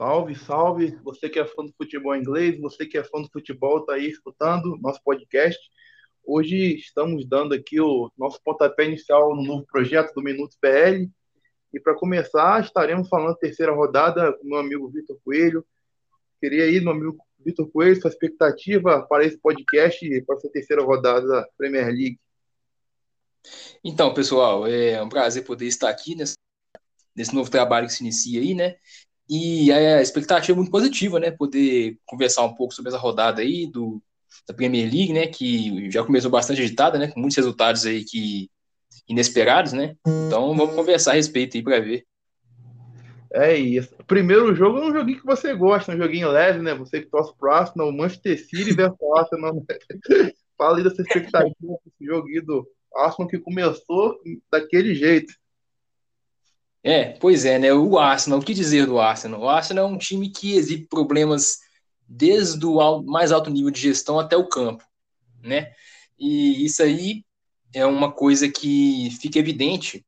Salve, salve! Você que é fã do futebol inglês, você que é fã do futebol, está aí escutando nosso podcast. Hoje estamos dando aqui o nosso pontapé inicial no novo projeto do Minuto PL. E para começar, estaremos falando terceira rodada com meu amigo Vitor Coelho. Queria ir, meu amigo Vitor Coelho, sua expectativa para esse podcast e para essa terceira rodada da Premier League. Então, pessoal, é um prazer poder estar aqui nesse novo trabalho que se inicia aí, né? E a expectativa é muito positiva, né? Poder conversar um pouco sobre essa rodada aí do, da Premier League, né? Que já começou bastante agitada, né? Com muitos resultados aí que inesperados, né? Então vamos conversar a respeito aí para ver. É isso. Primeiro jogo é um joguinho que você gosta, um joguinho leve, né? Você que torce pro Arsenal, Manchester City versus Arsenal. Fala aí dessa expectativa desse joguinho do Arsenal que começou daquele jeito. É, pois é, né? O Arsenal, o que dizer do Arsenal? O Arsenal é um time que exibe problemas desde o mais alto nível de gestão até o campo, né? E isso aí é uma coisa que fica evidente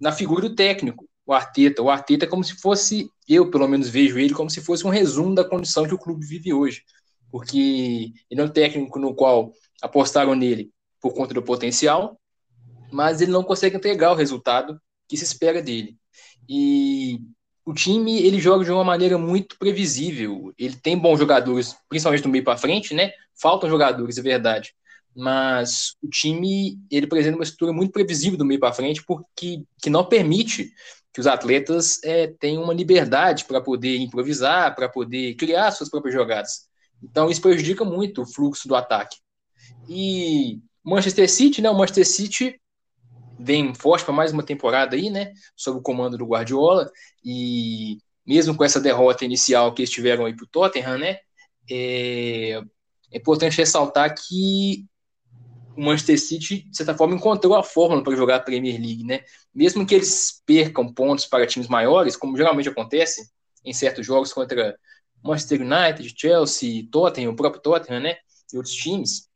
na figura do técnico, o Arteta. O Arteta é como se fosse, eu pelo menos vejo ele como se fosse um resumo da condição que o clube vive hoje. Porque ele é um técnico no qual apostaram nele por conta do potencial, mas ele não consegue entregar o resultado que se espera dele. E o time ele joga de uma maneira muito previsível. Ele tem bons jogadores, principalmente do meio para frente, né? Faltam jogadores, é verdade. Mas o time ele apresenta uma estrutura muito previsível do meio para frente, porque que não permite que os atletas é, tenham uma liberdade para poder improvisar, para poder criar suas próprias jogadas. Então isso prejudica muito o fluxo do ataque. E Manchester City, né? O Manchester City vem forte para mais uma temporada aí, né? Sob o comando do Guardiola. E mesmo com essa derrota inicial que eles tiveram aí para o Tottenham, né? É, é importante ressaltar que o Manchester City, de certa forma, encontrou a fórmula para jogar a Premier League, né? Mesmo que eles percam pontos para times maiores, como geralmente acontece em certos jogos contra Manchester United, Chelsea, Tottenham, o próprio Tottenham, né? E outros times,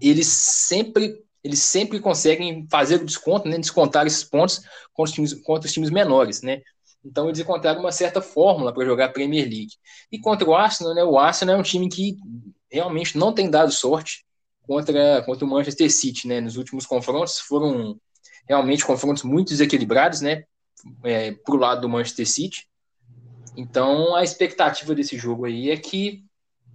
eles sempre eles sempre conseguem fazer o desconto, né, descontar esses pontos contra os times, contra os times menores, né? Então eles encontraram uma certa fórmula para jogar a Premier League. E contra o Arsenal, né, o Arsenal é um time que realmente não tem dado sorte contra, contra o Manchester City, né? Nos últimos confrontos foram realmente confrontos muito desequilibrados, né? É, para o lado do Manchester City. Então a expectativa desse jogo aí é que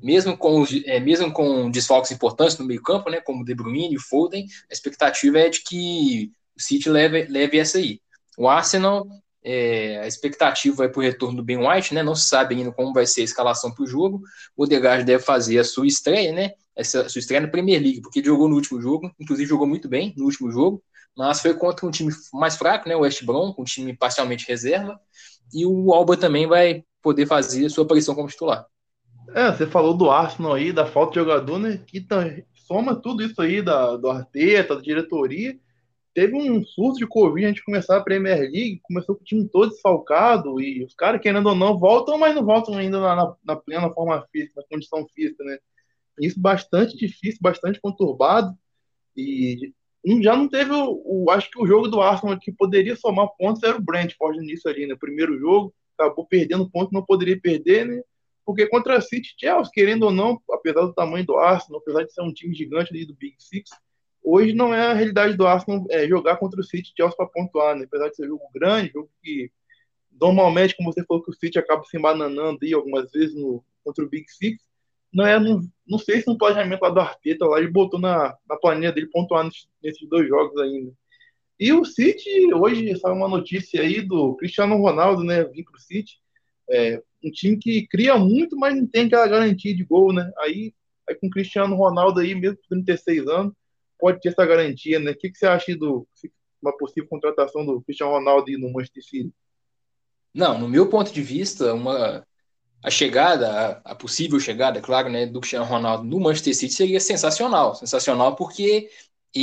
mesmo com, é, mesmo com desfalques importantes no meio campo, né, como De Bruyne e Foden, a expectativa é de que o City leve, leve essa aí. O Arsenal, é, a expectativa é para o retorno do Ben White, né, não se sabe ainda como vai ser a escalação para o jogo, o Odegaard deve fazer a sua estreia, né, essa sua estreia na Premier League, porque jogou no último jogo, inclusive jogou muito bem no último jogo, mas foi contra um time mais fraco, né, o West Brom, um time parcialmente reserva, e o Alba também vai poder fazer a sua aparição como titular. É, você falou do Arsenal aí, da falta de jogador, né? Que tá, soma tudo isso aí da, do Arteta, da diretoria. Teve um surto de Covid antes de começar a Premier League, começou com o time todo desfalcado, e os caras, querendo ou não, voltam, mas não voltam ainda na, na plena forma física, na condição física, né? Isso bastante difícil, bastante conturbado. E já não teve o, o, Acho que o jogo do Arsenal que poderia somar pontos era o Brentford nisso ali, né? Primeiro jogo, acabou perdendo ponto, não poderia perder, né? Porque contra City, Chelsea, querendo ou não, apesar do tamanho do Arsenal, apesar de ser um time gigante ali do Big Six, hoje não é a realidade do Arsenal é, jogar contra o City Chelsea para pontuar, né? Apesar de ser um jogo grande, jogo que normalmente, como você falou, que o City acaba se embananando aí algumas vezes no, contra o Big Six, não é, não, não sei se no planejamento lá do Arteta lá ele botou na, na planilha dele pontuar nesses, nesses dois jogos ainda. E o City, hoje saiu uma notícia aí do Cristiano Ronaldo, né, vir pro City, é, um time que cria muito, mas não tem aquela garantia de gol, né? Aí, aí com o Cristiano Ronaldo aí, mesmo com 36 anos, pode ter essa garantia, né? O que, que você acha do uma possível contratação do Cristiano Ronaldo no Manchester City? Não, no meu ponto de vista, uma a chegada, a, a, possível chegada, claro, né, do Cristiano Ronaldo no Manchester City seria sensacional, sensacional porque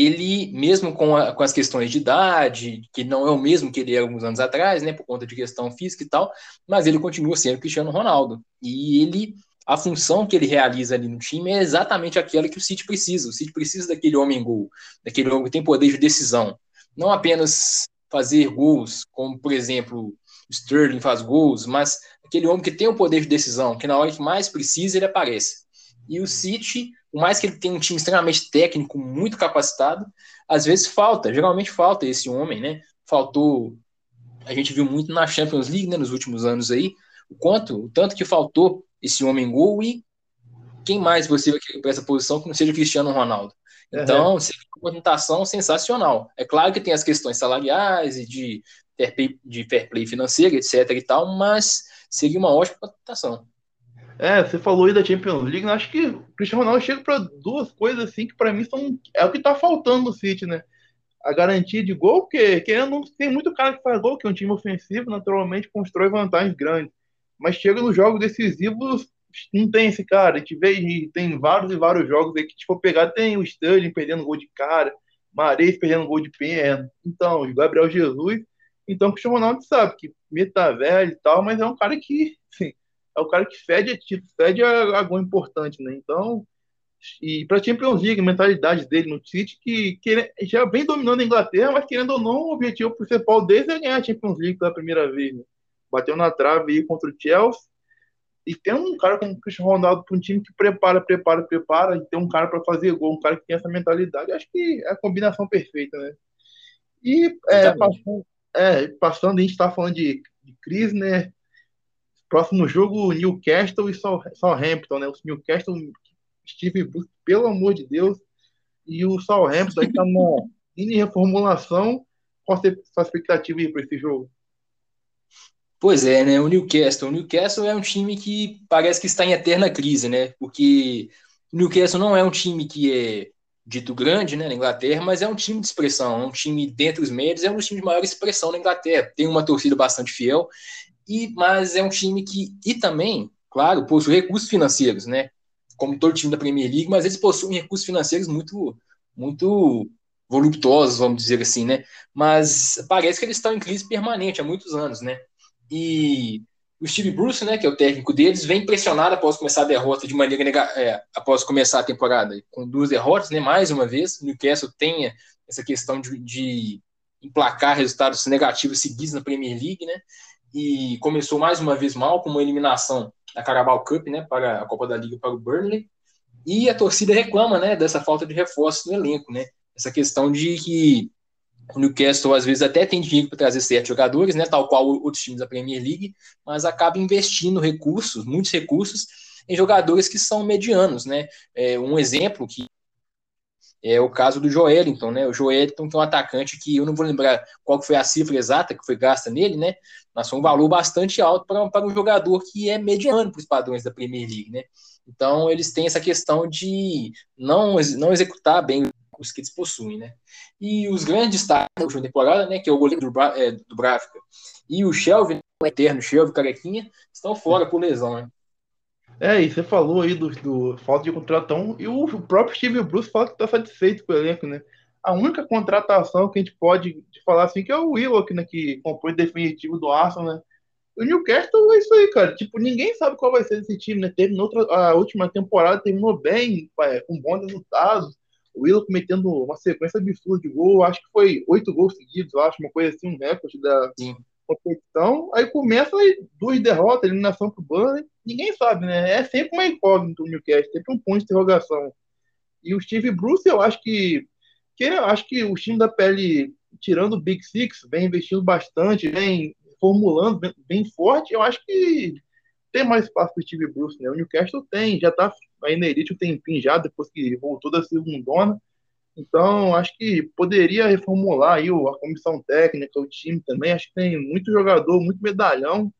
ele, mesmo com, a, com, as questões de idade, que não é o mesmo que ele era alguns anos atrás, né, por conta de questão física e tal, mas ele continua sendo Cristiano Ronaldo. E ele, a função que ele realiza ali no time é exatamente aquela que o City precisa. O City precisa daquele homem gol, daquele homem que tem poder de decisão. Não apenas fazer gols, como, por exemplo, Sterling faz gols, mas aquele homem que tem o poder de decisão, que na hora que mais precisa ele aparece. E o City, por mais que ele tenha um time extremamente técnico, muito capacitado, às vezes falta, geralmente falta esse homem, né? Faltou, a gente viu muito na Champions League, né, nos últimos anos aí, o quanto, o tanto que faltou esse homem gol e quem mais você vai querer para essa posição que não seja Cristiano Ronaldo. Então, uhum. seria uma contratação sensacional. É claro que tem as questões salariais e de fair play, de fair play financeiro, etc e tal, mas seria uma ótima contratação. É, você falou aí da Champions League, acho que o Cristiano Ronaldo chega para duas coisas assim que para mim são é o que está faltando no City, né? A garantia de gol, porque querendo tem muito cara que faz gol, que é um time ofensivo, naturalmente constrói vantagens grandes. Mas chega nos jogos decisivos, não tem esse cara. A gente vê, tem vários e vários jogos aí que, for pegar, tem o Sterling perdendo gol de cara, Mares perdendo gol de perna. Então, o Gabriel Jesus. Então, o Cristiano Ronaldo sabe que meta velho e tal, mas é um cara que, assim, é o cara que fede, fede a, a gol importante, né? Então, e para Champions League, a mentalidade dele no City, que, que já vem dominando a Inglaterra, mas querendo ou não, o objetivo principal dele é ganhar a Champions League pela primeira vez. Né? Bateu na trave aí contra o Chelsea. E tem um cara como o Cristiano Ronaldo para um time que prepara, prepara, prepara, e tem um cara para fazer gol, um cara que tem essa mentalidade. Acho que é a combinação perfeita, né? E é, passando, é, passando, a gente está falando de, de né? Próximo jogo, Newcastle e Southampton, né? O Newcastle, Steve Bruce, pelo amor de Deus, e o Southampton aí tá numa mini reformulação. Qual a sua expectativa aí para esse jogo? Pois é, né? O Newcastle. O Newcastle é um time que parece que está em eterna crise, né? Porque o Newcastle não é um time que é dito grande, né, na Inglaterra, mas é um time de expressão, é um time dentre os médios, é um dos times de maior expressão na Inglaterra. Tem uma torcida bastante fiel e, mas é um time que, e também, claro, possui recursos financeiros, né? Como todo time da Premier League, mas eles possuem recursos financeiros muito, muito voluptuosos, vamos dizer assim, né? Mas parece que eles estão em crise permanente há muitos anos, né? E o Steve Bruce, né, que é o técnico deles, vem pressionado após começar a derrota de maneira negativa, é, após começar a temporada com duas derrotas, né, mais uma vez. O Newcastle tem essa questão de, de emplacar resultados negativos seguidos na Premier League, né? E começou mais uma vez mal com uma eliminação da Carabao Cup, né, para a Copa da Liga para o Burnley. E a torcida reclama, né, dessa falta de reforço no elenco, né? Essa questão de que o Newcastle às vezes até tem dinheiro para trazer certos jogadores, né, tal qual outros times da Premier League, mas acaba investindo recursos, muitos recursos, em jogadores que são medianos, né? É, um exemplo que é o caso do Joelinton, né? O Joelinton que é um atacante que eu não vou lembrar qual foi a cifra exata que foi gasta nele, né? Mas foi um valor bastante alto para, um jogador que é mediano para os padrões da Premier League, né? Então eles têm essa questão de não, não executar bem os que eles possuem, né? E os grandes destaques da temporada, né? Que é o goleiro do, é, do Bráfica e o Shelvin, o eterno Shelvin Carequinha, estão fora por lesão, né? É, e você falou aí do, do falta de contratação, e o próprio Steve Bruce fala que está satisfeito com o elenco, né? A única contratação que a gente pode falar assim que é o Willock, né? Que compõe definitivo do Arsenal, né? O Newcastle é isso aí, cara. Tipo, ninguém sabe qual vai ser esse time, né? Outra, a última temporada, terminou bem, com bons resultados. O Willock metendo uma sequência absurda de gol, acho que foi oito gols seguidos, acho, uma coisa assim, um recorde da, Sim competição, aí começa aí, duas derrotas, eliminação pro Burnley, ninguém sabe, né? É sempre uma incógnita o Newcastle, sempre um ponto de interrogação. E o Steve Bruce, eu acho que, que eu acho que o time da pele, tirando o Big Six, vem investindo bastante, vem formulando bem, bem forte, eu acho que tem mais espaço para o Steve Bruce, né? O Newcastle tem, já tá aí na elite um tempinho já, depois que voltou da segundona, então, acho que poderia reformular aí a comissão técnica, o time também. Acho que tem muito jogador, muito medalhão.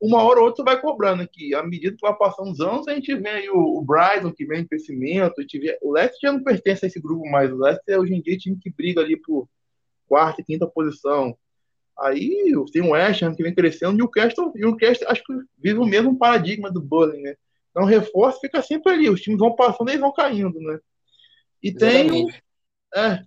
Uma hora ou outra vai cobrando aqui. À medida que vai passando os anos, a gente vê aí o, o Brighton, que vem em crescimento. A gente vê... O Leicester já não pertence a esse grupo mais. O Leicester é hoje em dia time que briga ali por quarta e quinta posição. Aí tem o West Ham que vem crescendo e o Newcastle, e o Newcastle acho que vive o mesmo paradigma do Burnley, né? Então o reforço fica sempre ali, os times vão passando e eles vão caindo, né? E tem é,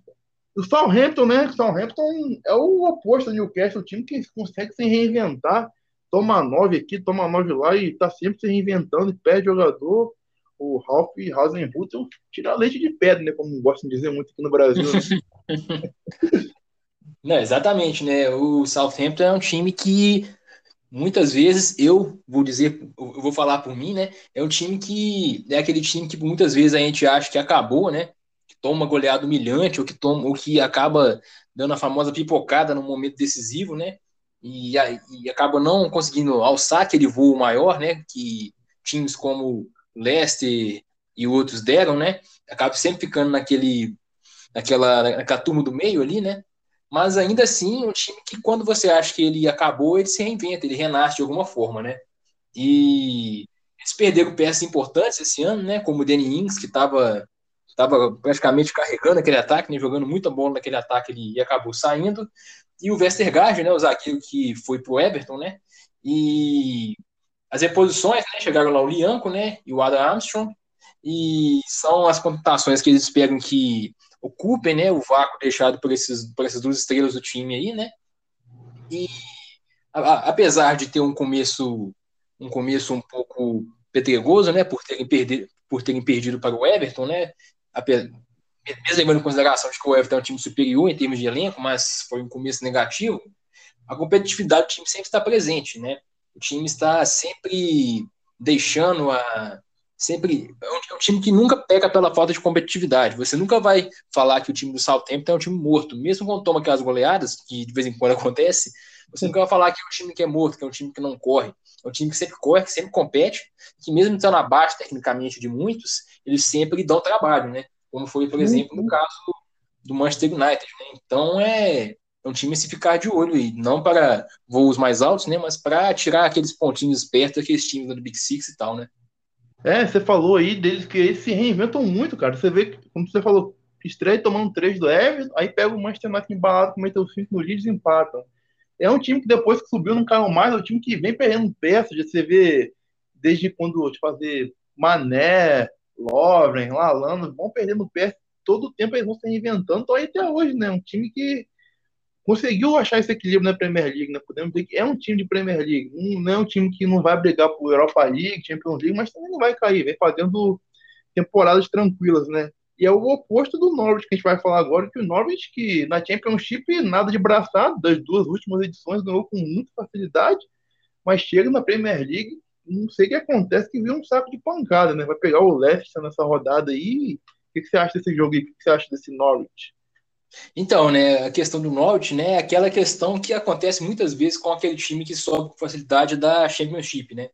o Southampton, né? O Southampton é o oposto do Newcastle, o time que consegue se reinventar, toma nove aqui, toma nove lá e tá sempre se reinventando perde jogador. O Ralph Hasenhutel tira leite de pedra, né? Como gostam de dizer muito aqui no Brasil. Né? Não, exatamente, né? O Southampton é um time que muitas vezes eu vou dizer, eu vou falar por mim, né? É um time que é aquele time que muitas vezes a gente acha que acabou, né? Que toma uma goleada humilhante ou que toma ou que acaba dando a famosa pipocada no momento decisivo, né? E, e acaba não conseguindo alçar aquele voo maior, né? Que times como Leicester e outros deram, né? Acaba sempre ficando naquele, naquela, naquela turma do meio ali, né? mas ainda assim um time que quando você acha que ele acabou, ele se reinventa, ele renasce de alguma forma, né? E eles perderam peças importantes esse ano, né? Como o Danny Ings, que estava tava praticamente carregando aquele ataque, né? jogando muita bola naquele ataque ele, e acabou saindo. E o Westergaard, né? o zagueiro que foi pro Everton, né? E as reposições, né? Chegaram lá o Lianco, né? E o Adam Armstrong. E são as contratações que eles esperam que ocupem né, o vácuo deixado por, esses, por essas duas estrelas do time aí, né? E a, apesar de ter um começo um começo um pouco pedregoso, né, por terem perdido por terem perdido para o Everton, né? Mesmo levando em consideração de que o Everton é um time superior em termos de elenco, mas foi um começo negativo, a competitividade do time sempre está presente, né? O time está sempre deixando a, sempre é um, é time que nunca pega pela falta de competitividade. Você nunca vai falar que o time do Southampton é um time morto, mesmo quando toma aquelas goleadas, que de vez em quando acontece, você nunca vai falar que é um time que é morto, que é um time que não corre. É um time que sempre corre, que sempre compete, que mesmo estando abaixo tecnicamente de muitos, eles sempre dão trabalho, né? Como foi, por exemplo, no caso do Manchester United. Né? Então é, é um time se ficar de olho e não para voos mais altos, né? Mas para tirar aqueles pontinhos perto daqueles times do Big Six e tal, né? É, você falou aí deles que eles se reinventam muito, cara. Você vê que, como você falou, estreia tomando três do Everton, aí pega o Manchester United embalado, cometeu cinco no Leeds e empatam. É um time que depois que subiu não caiu mais, é um time que vem perdendo peças, você vê desde quando, tipo, fazer Mané, Lovren, Lalano, vão perdendo peças, todo o tempo eles vão se reinventando, até hoje, né? Um time que conseguiu achar esse equilíbrio na Premier League, né? Podemos dizer que é um time de Premier League, não é um time que não vai brigar por Europa League, Champions League, mas também não vai cair, vem fazendo temporadas tranquilas, né? E é o oposto do Norwich que a gente vai falar agora, que o Norwich que na Championship nada de braçado, das duas últimas edições ganhou com muita facilidade, mas chega na Premier League, não sei o que acontece, que vira um saco de pancada, né? Vai pegar o Leicester nessa rodada aí. O que, que você acha desse jogo aí? O que, que você acha desse Norwich? Então, né, a questão do Norte, né, é aquela questão que acontece muitas vezes com aquele time que sobe com facilidade da Championship, né?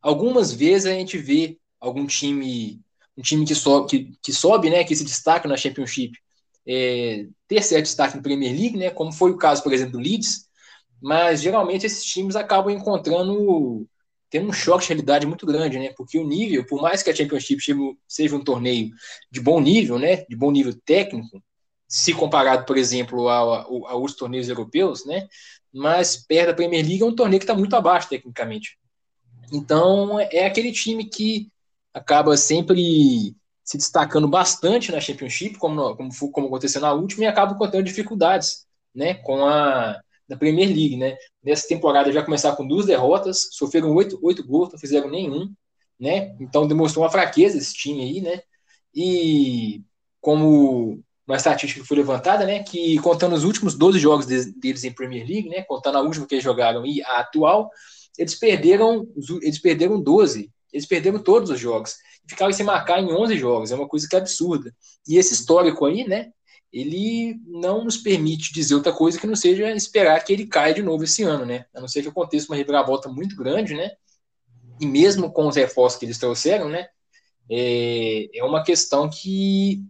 Algumas vezes a gente vê algum time, um time que sobe, que, que sobe, né, que se destaca na Championship, é, ter certo destaque na Premier League, né, como foi o caso, por exemplo, do Leeds, mas geralmente esses times acabam encontrando tendo um choque de realidade muito grande, né? Porque o nível, por mais que a Championship seja um torneio de bom nível, né, de bom nível técnico, se comparado, por exemplo, a, aos torneios europeus, né? Mas perto da Premier League é um torneio que está muito abaixo tecnicamente. Então é aquele time que acaba sempre se destacando bastante na Championship, como, como, como aconteceu na última, e acaba encontrando dificuldades, né? Com a da Premier League, né? Nessa temporada já começar com duas derrotas, sofreram oito, oito gols, não fizeram nenhum, né? Então demonstrou uma fraqueza esse time aí, né? E como uma estatística que foi levantada, né, que contando os últimos 12 jogos de, deles em Premier League, né, contando a última que eles jogaram e a atual, eles perderam, eles perderam 12, eles perderam todos os jogos, ficaram sem marcar em 11 jogos, é uma coisa que é absurda. E esse histórico aí, né, ele não nos permite dizer outra coisa que não seja esperar que ele caia de novo esse ano, né, a não ser que aconteça uma reviravolta muito grande, né, e mesmo com os reforços que eles trouxeram, né, é, é uma questão que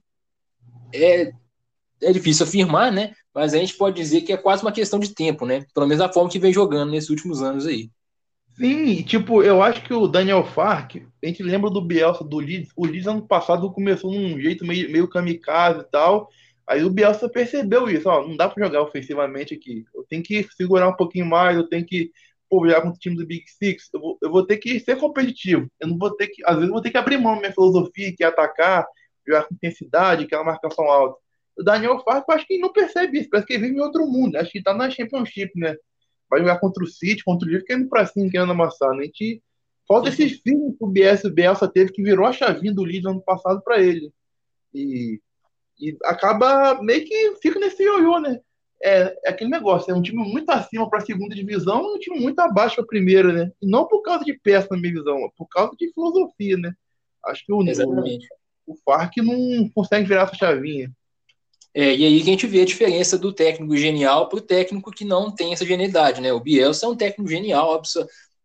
é, é difícil afirmar, né? Mas a gente pode dizer que é quase uma questão de tempo, né? Pelo menos da forma que vem jogando nesses últimos anos aí. Sim, tipo, eu acho que o Daniel Fark, a gente lembra do Bielsa do Leeds. O Leeds ano passado começou num jeito meio, meio kamikaze e tal. Aí o Bielsa percebeu isso, ó, não dá para jogar ofensivamente aqui. Eu tenho que segurar um pouquinho mais, eu tenho que pô, jogar contra o time do Big Six. Eu vou, eu vou ter que ser competitivo. Eu não vou ter que, às vezes, eu vou ter que abrir mão da minha filosofia, que é atacar, jogar com intensidade, aquela marcação alta. O Daniel Farco, acho que não percebe isso, parece que ele vive em outro mundo. Acho que tá na Championship, né? Vai jogar contra o City, contra o Liverpool, querendo pra cima, querendo amassar. Né? A gente falta esse filme que o BS, o Bielsa teve, que virou a chavinha do Leeds ano passado para ele. E, e acaba meio que fica nesse ioiô, né? é, é aquele negócio, é um time muito acima para a segunda divisão e um time muito abaixo para a primeira, né? E não por causa de peça, na minha visão, é por causa de filosofia, né? Acho que o, Exatamente. o, o Farc não consegue virar essa chavinha. É, e aí que a gente vê a diferença do técnico genial para o técnico que não tem essa genialidade, né? O Bielsa é um técnico genial,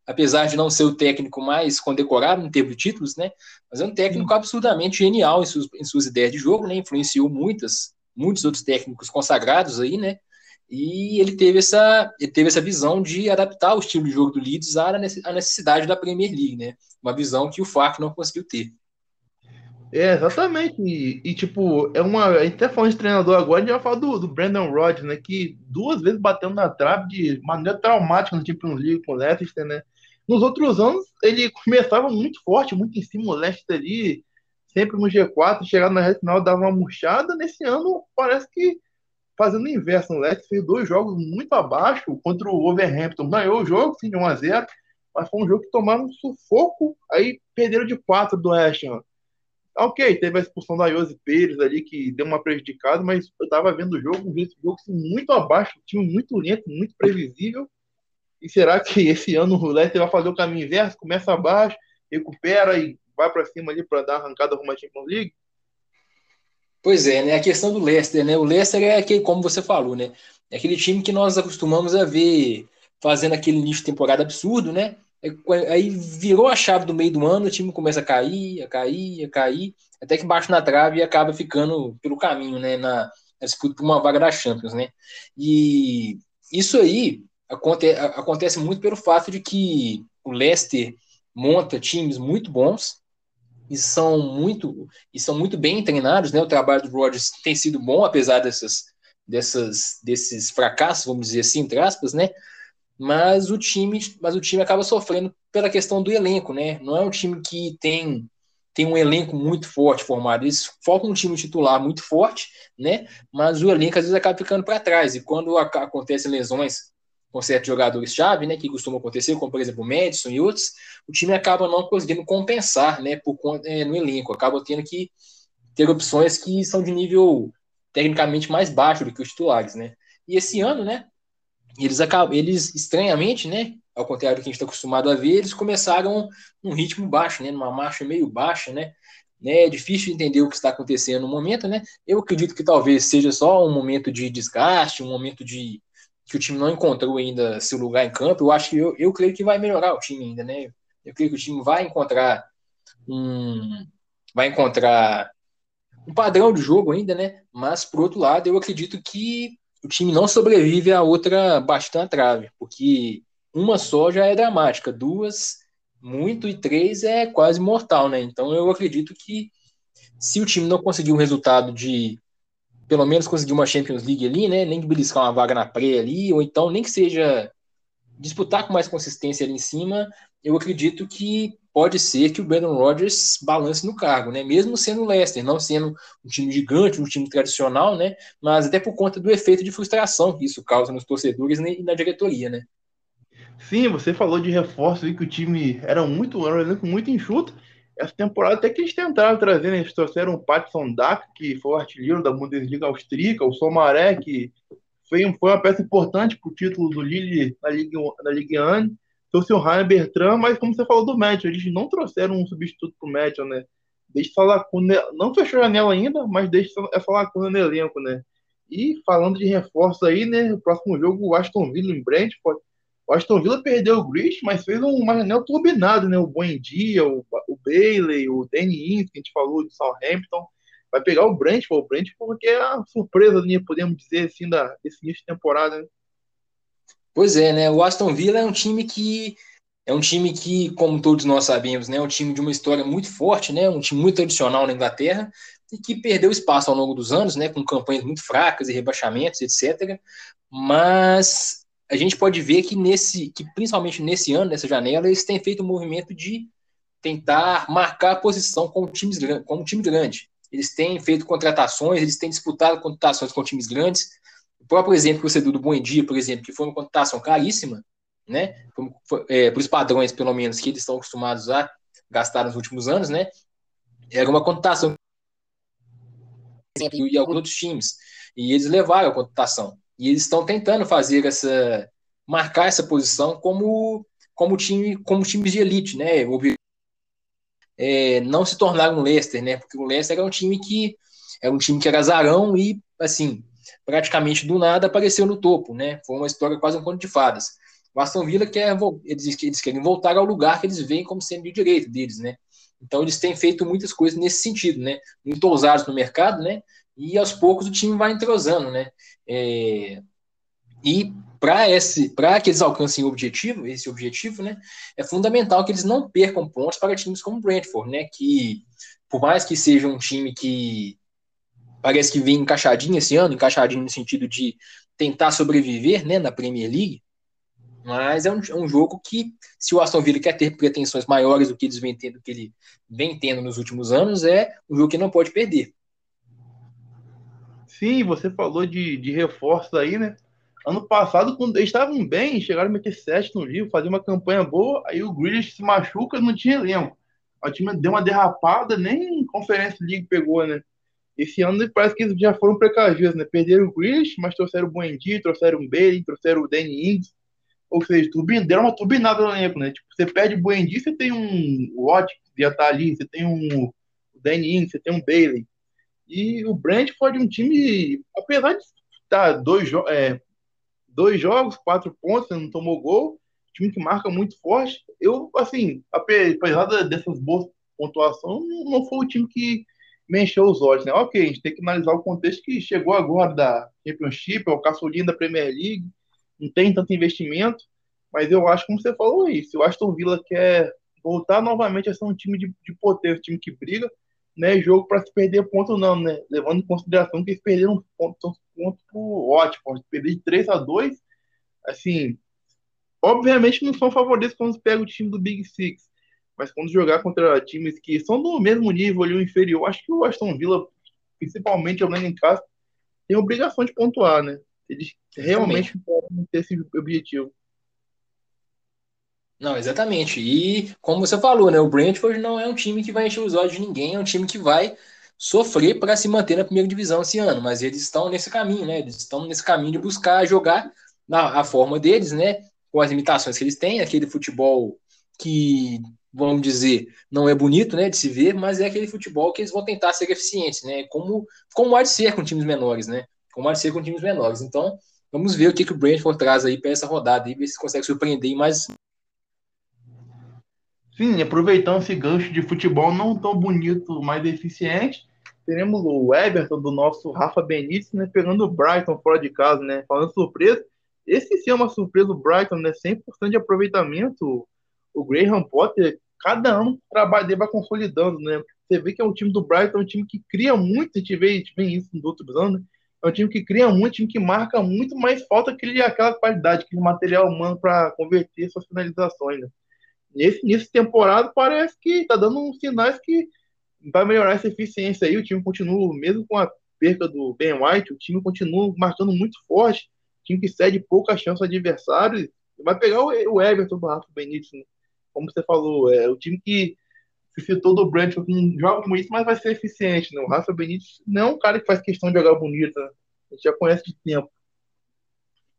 apesar de não ser o técnico mais condecorado em termos de títulos, né? Mas é um técnico Sim. absurdamente genial em suas, em suas ideias de jogo, né? Influenciou muitas, muitos outros técnicos consagrados aí, né? E ele teve essa, ele teve essa visão de adaptar o estilo de jogo do Leeds à necessidade da Premier League, né? Uma visão que o Farc não conseguiu ter. É, exatamente. E, e, tipo, é uma. A gente até falando de treinador agora, a gente vai falar do, do Brandon Rodgers, né? Que duas vezes bateu na trave de maneira traumática no Champions League com o Leicester, né? Nos outros anos, ele começava muito forte, muito em cima, o Leicester ali, sempre no G4, chegava na reta final, dava uma murchada. Nesse ano, parece que fazendo o inverso. O Leicester fez dois jogos muito abaixo contra o Overhampton. Ganhou o jogo, sim, de 1 a 0 mas foi um jogo que tomaram um sufoco, aí perderam de 4 do Ham. Ok, teve a expulsão da Iose Pérez ali, que deu uma prejudicada, mas eu tava vendo o jogo, um jogo muito abaixo, time muito lento, muito previsível. E será que esse ano o Leicester vai fazer o caminho inverso? Começa abaixo, recupera e vai para cima ali para dar arrancada rumo à Champions League? Pois é, né? A questão do Leicester, né? O Leicester é aquele, como você falou, né? É aquele time que nós acostumamos a ver fazendo aquele início de temporada absurdo, né? É, aí virou a chave do meio do ano, o time começa a cair, a cair, a cair, até que bate na trave e acaba ficando pelo caminho, né, na, na disputa por uma vaga da Champions, né? E isso aí aconte, acontece muito pelo fato de que o Leicester monta times muito bons e são muito e são muito bem treinados, né? O trabalho do Rodgers tem sido bom apesar dessas dessas desses fracassos, vamos dizer assim, entre aspas, né? mas o time, mas o time acaba sofrendo pela questão do elenco, né? Não é um time que tem tem um elenco muito forte formado. Eles focam um time titular muito forte, né? Mas o elenco às vezes acaba ficando para trás. E quando acontecem lesões com certos jogadores-chave, né? Que costuma acontecer, como por exemplo o Madison e outros, o time acaba não conseguindo compensar, né? Por, é, no elenco. Acaba tendo que ter opções que são de nível tecnicamente mais baixo do que os titulares, né? E esse ano, né? eles acabam, eles estranhamente, né, ao contrário do que a gente está acostumado a ver, eles começaram um ritmo baixo, né, numa marcha meio baixa, né, né, é difícil entender o que está acontecendo no momento, né, eu acredito que talvez seja só um momento de desgaste, um momento de que o time não encontrou ainda seu lugar em campo, eu acho que eu, eu creio que vai melhorar o time ainda, né, eu creio que o time vai encontrar um, vai encontrar um padrão de jogo ainda, né, mas por outro lado, eu acredito que o time não sobrevive a outra bastante trave, porque uma só já é dramática, duas muito e três é quase mortal, né? Então eu acredito que se o time não conseguir um resultado de pelo menos conseguir uma Champions League ali, né? Nem beliscar uma vaga na pré ali, ou então nem que seja disputar com mais consistência ali em cima, eu acredito que pode ser que o Brandon Rodgers balance no cargo, né? Mesmo sendo o Leicester, não sendo um time gigante, um time tradicional, né? Mas até por conta do efeito de frustração que isso causa nos torcedores e na diretoria, né? Sim, você falou de reforço aí que o time era muito, era um elenco muito enxuto. Essa temporada até que eles tentaram trazer, né? Eles trouxeram o Patson Dak, que foi o artilheiro da Bundesliga austríaca, o Somaré, que foi, foi uma peça importante para o título do Lille na Liga, na Ligue 1 trouxe o Ryan Bertrand, mas como você falou do Matthew, eles não trouxeram um substituto pro Matthew, né? Deixa essa lacuna, não fechou a janela ainda, mas deixa essa lacuna no elenco, né? E falando de reforço aí, né? O próximo jogo, o Aston Villa em Brentford. O Aston Villa perdeu o Grish, mas fez uma janela turbinada, né? O Buendia, o, o Bailey, o Danny Ings, que a gente falou do Southampton. Vai pegar o Brentford, o Brentford que é a surpresa, né? podemos dizer assim, da, desse início de temporada, né? Pois é, né? O Aston Villa é um time que é um time que, como todos nós sabemos, né, é um time de uma história muito forte, né, um time muito tradicional na Inglaterra e que perdeu espaço ao longo dos anos, né, com campanhas muito fracas e rebaixamentos, etc. Mas a gente pode ver que nesse, que principalmente nesse ano, nessa janela, eles têm feito um movimento de tentar marcar a posição como, times, como um time grande. Eles têm feito contratações, eles têm disputado contratações com times grandes, o próprio exemplo que você deu do Bom por exemplo, que foi uma contratação caríssima, né? É, para os padrões, pelo menos, que eles estão acostumados a gastar nos últimos anos, né? Era uma contratação e alguns outros times. E eles levaram a contratação. E eles estão tentando fazer essa marcar essa posição como como time como times de elite, né? É, não se tornar um Leicester, né? Porque o Leicester é um time que é um time que era azarão e assim praticamente do nada apareceu no topo, né? Foi uma história quase um conto de fadas. O Aston Villa quer eles, eles querem voltar ao lugar que eles veem como sendo de direito deles, né? Então eles têm feito muitas coisas nesse sentido, né? Muito ousados no mercado, né? E aos poucos o time vai entrosando, né? É... E para que eles alcancem o objetivo, esse objetivo, né? É fundamental que eles não percam pontos para times como o Brentford, né? Que por mais que seja um time que parece que vem encaixadinho esse ano, encaixadinho no sentido de tentar sobreviver, né? Na Premier League, mas é um, é um, jogo que, se o Aston Villa quer ter pretensões maiores do que eles vem tendo, que ele vem tendo nos últimos anos, é um jogo que não pode perder. Sim, você falou de, de reforços aí, né? Ano passado, quando eles estavam bem, chegaram a meter 7 no livro, fazer uma campanha boa, aí o Grealish se machuca não tinha elenco. O time deu uma derrapada, nem Conferência League pegou, né? Esse ano parece que eles já foram precavidos, né? Perderam o Grealish, mas trouxeram o Buendia, trouxeram o Bailey, trouxeram o Danny Ings, ou seja, turbin, deram uma turbinada no elenco, né? Tipo, você perde o Buendia, você tem um Watt que já tá ali, você tem um Danny Ings, você tem um Bailey. E o Brentford é um time, apesar de estar dois, é, dois jogos, quatro pontos, não tomou gol, time que marca muito forte. Eu, assim, apesar dessas boas pontuações, não foi o time que me encheu os olhos, né? Ok, a gente tem que analisar o contexto que chegou agora da Championship, é o caçulinho da Premier League, não tem tanto investimento, mas eu acho, como você falou aí, se o Aston Villa quer voltar novamente a ser um time de, de potência, um time que briga, né, jogo para se perder ponto não, né, levando em consideração que eles perderam ponto, ponto pro ótimo, perder de 3 a 2 assim, obviamente não são favoritos quando pega o time do Big Six, mas quando jogar contra times que são do mesmo nível ali, o inferior, acho que o Aston Villa, principalmente jogando em casa, tem obrigação de pontuar, né? Eles realmente podem ter esse objetivo. Não, exatamente. E como você falou, né, o Brentford não é um time que vai encher os olhos de ninguém, é um time que vai sofrer para se manter na primeira divisão esse ano, mas eles estão nesse caminho, né? Eles estão nesse caminho de buscar jogar na a forma deles, né? Com as limitações que eles têm, aquele futebol que, vamos dizer, não é bonito, né, de se ver, mas é aquele futebol que eles vão tentar ser eficientes, né? Como como há de ser com times menores, né? Como há de ser com times menores. Então, vamos ver o que, que o Brentford traz aí para essa rodada e ver se consegue surpreender mais Sim, aproveitando esse gancho de futebol não tão bonito, mas eficiente, teremos o Everton do nosso Rafa Benítez, né, pegando o Brighton fora de casa, né, falando surpresa. Esse sim é uma surpresa, o Brighton, né, 100% de aproveitamento. O Graham Potter, cada ano o trabalho dele vai consolidando, né. Você vê que é um time do Brighton, é um time que cria muito, a gente vê, a gente vê isso nos outros anos, né? é um time que cria muito, um time que marca muito, mas falta aquele, aquela qualidade, aquele material humano para converter suas finalizações, né nesse de temporada parece que está dando uns sinais que vai melhorar essa eficiência aí. O time continua, mesmo com a perca do Ben White, o time continua marcando muito forte. Time que cede pouca chance ao adversário. Vai pegar o Everton do Rafa Benítez, né? como você falou. É o time que se citou do Brentford, não joga como isso, mas vai ser eficiente. Né? O Rafa Benítez não é um cara que faz questão de jogar bonito. Né? A gente já conhece de tempo.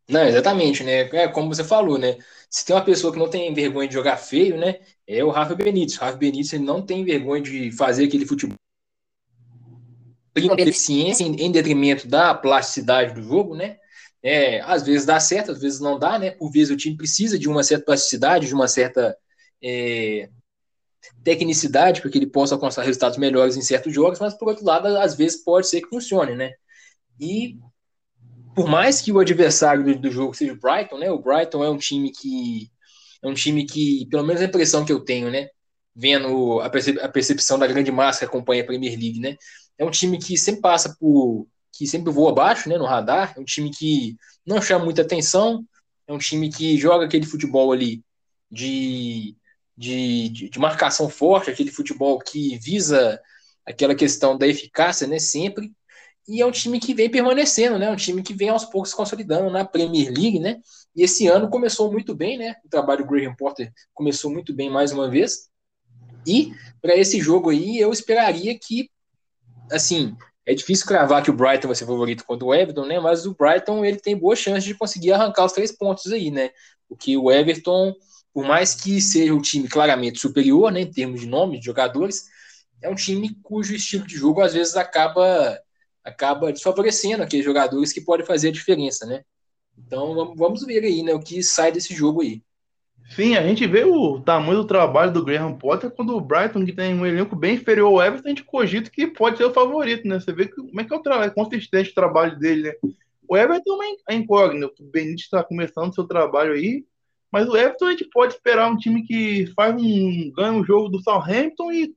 Não, exatamente, né? É como você falou, né? Se tem uma pessoa que não tem vergonha de jogar feio, né? É o Rafa Benítez. O Rafa Benítez ele não tem vergonha de fazer aquele futebol eficiência em detrimento da plasticidade do jogo, né? É, às vezes dá certo, às vezes não dá, né? Por vezes o time precisa de uma certa plasticidade, de uma certa é, tecnicidade para que ele possa alcançar resultados melhores em certos jogos, mas por outro lado, às vezes pode ser que funcione, né? E por mais que o adversário do, jogo seja o Brighton, né? O Brighton é um time que é um time que, pelo menos a impressão que eu tenho, né? Vendo a, percep a percepção da grande massa que acompanha a Premier League, né? É um time que sempre passa por que sempre voa abaixo, né, no radar. É um time que não chama muita atenção. É um time que joga aquele futebol ali de, de, de, de marcação forte, aquele futebol que visa aquela questão da eficácia, né, sempre e é um time que vem permanecendo, né? Um time que vem aos poucos se consolidando na Premier League, né? E esse ano começou muito bem, né? O trabalho do Graham Potter começou muito bem mais uma vez. E para esse jogo aí, eu esperaria que, assim, é difícil cravar que o Brighton vai ser favorito contra o Everton, né? Mas o Brighton ele tem boa chance de conseguir arrancar os três pontos aí, né? Porque o Everton, por mais que seja um time claramente superior, né, em termos de nome de jogadores, é um time cujo estilo de jogo às vezes acaba acaba desfavorecendo aqueles jogadores que podem fazer a diferença, né? Então vamos ver aí, né, o que sai desse jogo aí. Sim, a gente vê o tamanho do trabalho do Graham Potter quando o Brighton, que tem um elenco bem inferior ao Everton, a gente cogita que pode ser o favorito, né? Você vê como é que é o trabalho, é consistente o trabalho dele, né? O Everton é incógnito, o Benítez está começando seu trabalho aí, mas o Everton a gente pode esperar um time que faz um ganha um jogo do Southampton e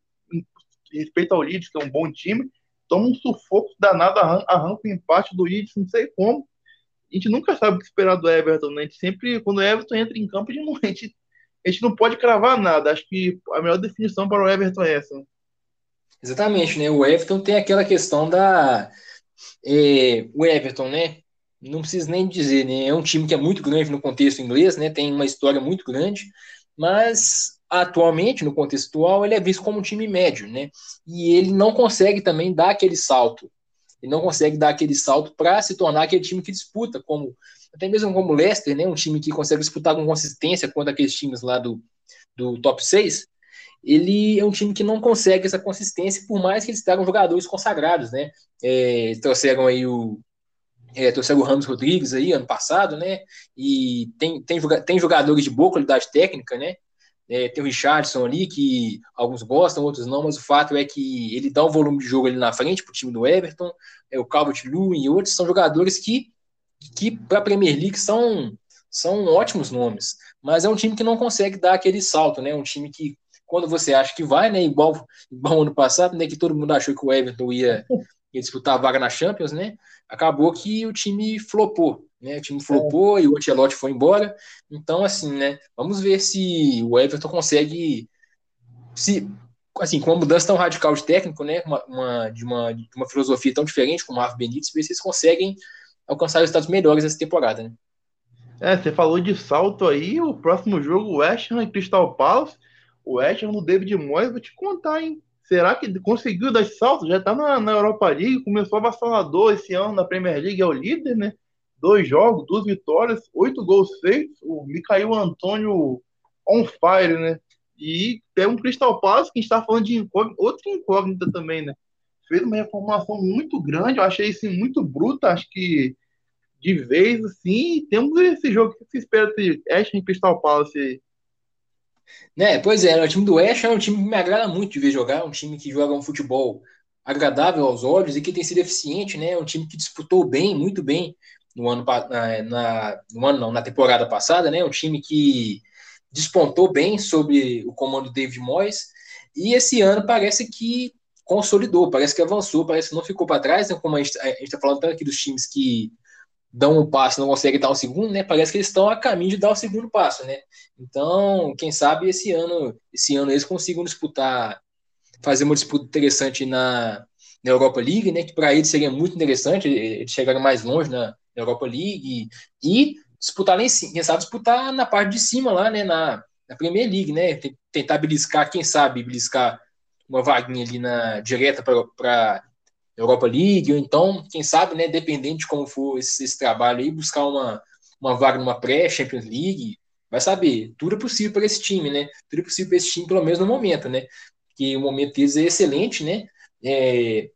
respeita ao Leeds, que é um bom time, toma um sufoco danado, arranca o empate do Leeds, não sei como, a gente nunca sabe o que esperar do Everton, né? A gente sempre, quando o Everton entra em campo, a gente não, a gente, a gente não pode cravar nada. Acho que a melhor definição para o Everton é essa. Exatamente, né? O Everton tem aquela questão da. É, o Everton, né? Não preciso nem dizer, né? É um time que é muito grande no contexto inglês, né? Tem uma história muito grande, mas atualmente, no contexto atual, ele é visto como um time médio, né? E ele não consegue também dar aquele salto e não consegue dar aquele salto para se tornar aquele time que disputa, como até mesmo como o Leicester, né, um time que consegue disputar com consistência contra aqueles times lá do, do top 6, ele é um time que não consegue essa consistência, por mais que eles tragam jogadores consagrados, né? É, trouxeram aí o. É, trouxeram o Ramos Rodrigues aí ano passado, né? E tem, tem, tem jogadores de boa qualidade técnica, né? É, tem o Richardson ali, que alguns gostam, outros não, mas o fato é que ele dá um volume de jogo ali na frente para o time do Everton. É, o Calvert-Lewin e outros são jogadores que, que para a Premier League são, são ótimos nomes, mas é um time que não consegue dar aquele salto, né? Um time que, quando você acha que vai, né? Igual, igual ano passado, né? Que todo mundo achou que o Everton ia, ia disputar a vaga na Champions, né? Acabou que o time flopou né? O time flopou é. e o Ancelotti foi embora. Então, assim, né? Vamos ver se o Everton consegue se assim, com uma mudança tão radical de técnico, né? Uma, uma, de, uma, de uma filosofia tão diferente como o Marco Benítez, ver se eles conseguem alcançar resultados melhores essa temporada, né? É, você falou de salto aí, o próximo jogo, West Ham e Crystal Palace. O West Ham David Moyes, vou te contar, hein? Será que conseguiu dar salto? Já tá na, na Europa League, começou avassalador esse ano na Premier League, é o líder, né? dois jogos, duas vitórias, oito gols feitos, o Micael Antônio on fire, né? E tem um Crystal Palace que a gente está falando de incógnita, outra incógnita também, né? Fez uma reformação muito grande, eu achei isso muito bruta, acho que de vez, assim, temos esse jogo que se espera de Ash em Crystal Palace né, pois é, o time do Ash é um time que me agrada muito de ver jogar, um time que joga um futebol agradável aos olhos e que tem sido eficiente, né? Um time que disputou bem, muito bem no ano, na, na, no ano não, na temporada passada, né? Um time que despontou bem sobre o comando David Moyes e esse ano parece que consolidou, parece que avançou, parece que não ficou para trás, né? Como a gente está falando tanto aqui dos times que dão um passo não conseguem dar o segundo, né? Parece que eles estão a caminho de dar o segundo passo, né? Então, quem sabe esse ano, esse ano eles consigam disputar, fazer uma disputa interessante na, na Europa League, né? Que para eles seria muito interessante, eles chegarem mais longe na, Europa League e disputar lá em cima, quem sabe disputar na parte de cima lá, né, na, na Premier League, né, tentar beliscar, quem sabe beliscar uma vaguinha ali na direta para Europa League, ou então, quem sabe, né, dependente de como for esse, esse trabalho aí, buscar uma, uma vaga numa pré-Champions League, vai saber, tudo é possível para esse time, né, tudo é possível para esse time, pelo menos no momento, né, que o momento deles é excelente, né, é,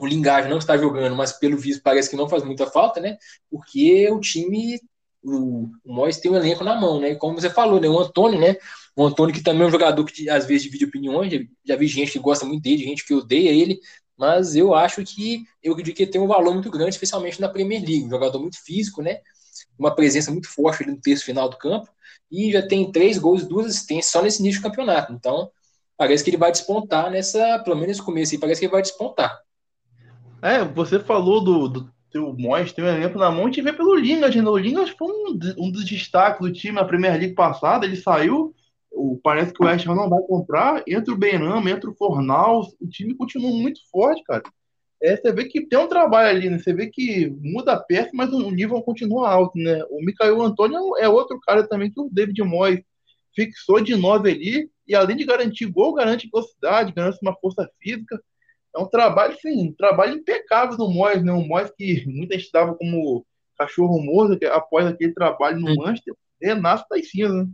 o Lingard não está jogando, mas pelo visto parece que não faz muita falta, né? Porque o time, o, o tem um elenco na mão, né? Como você falou, né? O Antônio, né? O Antônio que também é um jogador que às vezes divide opiniões, já vi gente que gosta muito dele, gente que odeia ele, mas eu acho que eu acredito que tem um valor muito grande, especialmente na Premier League, um jogador muito físico, né? Uma presença muito forte no terço final do campo e já tem três gols, duas assistências só nesse início do campeonato. Então, parece que ele vai despontar nessa, pelo menos nesse começo aí, parece que ele vai despontar. É, você falou do, do teu Mois, tem um exemplo na mão, a gente vê pelo Lingard, né? O Lingard foi um, um dos destaques do time na Premier League passada, ele saiu, o, parece que o West Ham não vai comprar, entra o Benham, entra o Fornal, o time continua muito forte, cara. É, você vê que tem um trabalho ali, né? Você vê que muda a peça, mas o nível continua alto, né? O Micael Antônio é outro cara também que o David Moyes fixou de nove ali, e além de garantir gol, garante velocidade, garante uma força física. é um trabalho, sim, um trabalho impecável do Moyes, né? Um Moyes que muita gente dava como cachorro morto após aquele trabalho no Manchester, renasce das cinzas, né?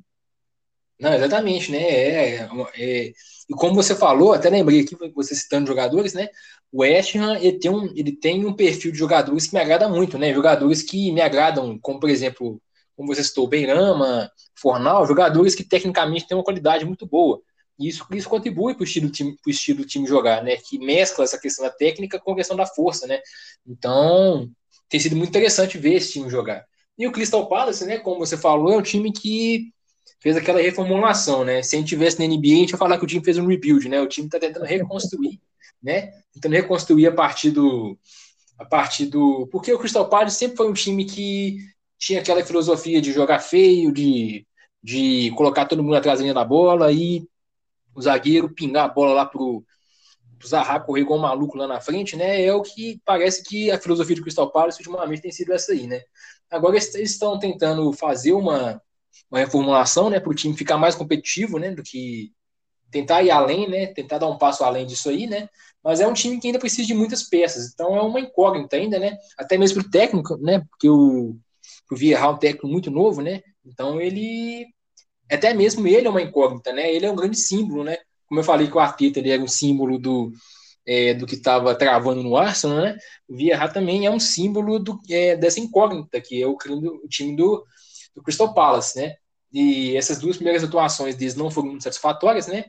Não, exatamente, né? É, é, e como você falou, até lembrei aqui, você citando jogadores, né? O West Ham ele tem, um, ele tem um perfil de jogadores que me agrada muito, né? Jogadores que me agradam, como por exemplo, como você citou, Beirama, Fornal, jogadores que tecnicamente têm uma qualidade muito boa. E isso, isso contribui para o estilo, time, estilo do time jogar, né? Que mescla essa questão da técnica com a questão da força, né? Então, tem sido muito interessante ver esse time jogar. E o Crystal Palace, né? Como você falou, é um time que fez aquela reformulação, né? Se a gente tivesse na NBA, a gente ia falar que o time fez um rebuild, né? O time está tentando reconstruir, né? Tentando reconstruir a partir do a partir do porque o Crystal Palace sempre foi um time que tinha aquela filosofia de jogar feio, de, de colocar todo mundo atrás da bola e o zagueiro pingar a bola lá pro, pro Zaha correr igual um maluco lá na frente, né? É o que parece que a filosofia do Crystal Palace ultimamente tem sido essa aí, né? Agora eles estão tentando fazer uma, uma reformulação, né, para o time ficar mais competitivo, né, do que tentar ir além, né, tentar dar um passo além disso aí, né? Mas é um time que ainda precisa de muitas peças, então é uma incógnita ainda, né? Até mesmo para o técnico, né? Porque o, o Vieira é um técnico muito novo, né? Então ele até mesmo ele é uma incógnita, né? Ele é um grande símbolo, né? Como eu falei que o Arteta ele era um símbolo do, é, do que estava travando no Arsenal, né? O Vieira também é um símbolo do, é, dessa incógnita, que é o, o time do, do, Crystal Palace, né? E essas duas primeiras atuações deles não foram satisfatórias, né?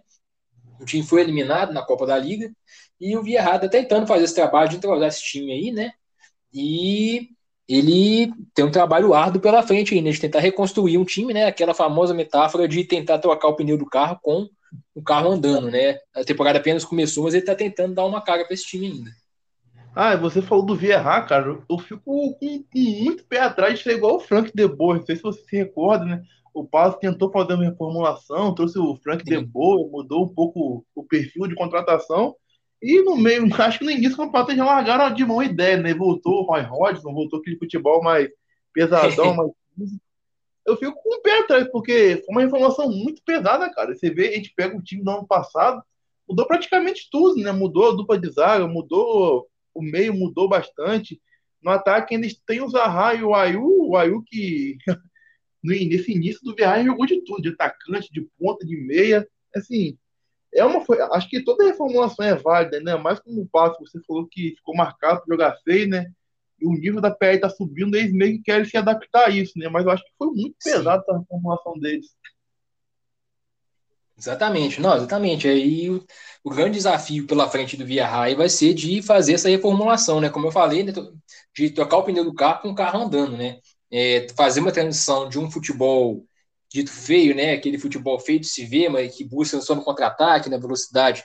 O time foi eliminado na Copa da Liga e o Vieira está tentando fazer esse trabalho de entrosar esse time aí, né? E ele tem um trabalho árduo pela frente ainda, de tentar reconstruir um time, né? Aquela famosa metáfora de tentar trocar o pneu do carro com o carro andando, né? A temporada apenas começou, mas ele tá tentando dar uma cara para esse time ainda. Ah, você falou do Vieira, cara. Eu fico com, muito pé atrás de ser igual o Frank De Boer. Não sei se você se recorda, né? O Paz tentou fazer uma reformulação, trouxe o Frank Sim. De Boer, mudou um pouco o perfil de contratação e no meio, acho que no início do campeonato já largaram de mão ideia, né? Voltou o Roy Hodgson, voltou aquele futebol mais pesadão, mais. Eu fico com o pé atrás, porque foi uma informação muito pesada, cara. Você vê, a gente pega o time do ano passado, mudou praticamente tudo, né? Mudou a dupla de zaga, mudou o meio, mudou bastante. No ataque ainda tem o Zaha e o Ayu, o Ayu que nesse início do Viagem jogou de tudo, de atacante, de ponta, de meia. Assim, é uma acho que toda reformulação é válida, né? Mais como o passo, você falou que ficou marcado para jogar feio, né? E o nível da PL está subindo, eles meio que querem se adaptar a isso, né? Mas eu acho que foi muito pesado a reformulação deles. Exatamente, não, exatamente. Aí o, o, grande desafio pela frente do Via Rai vai ser de fazer essa reformulação, né? Como eu falei, né? de trocar o pneu do carro com o carro andando, né? É, fazer uma transição de um futebol dito feio, né? Aquele futebol feio de se ver, mas que busca só no contra-ataque, na velocidade,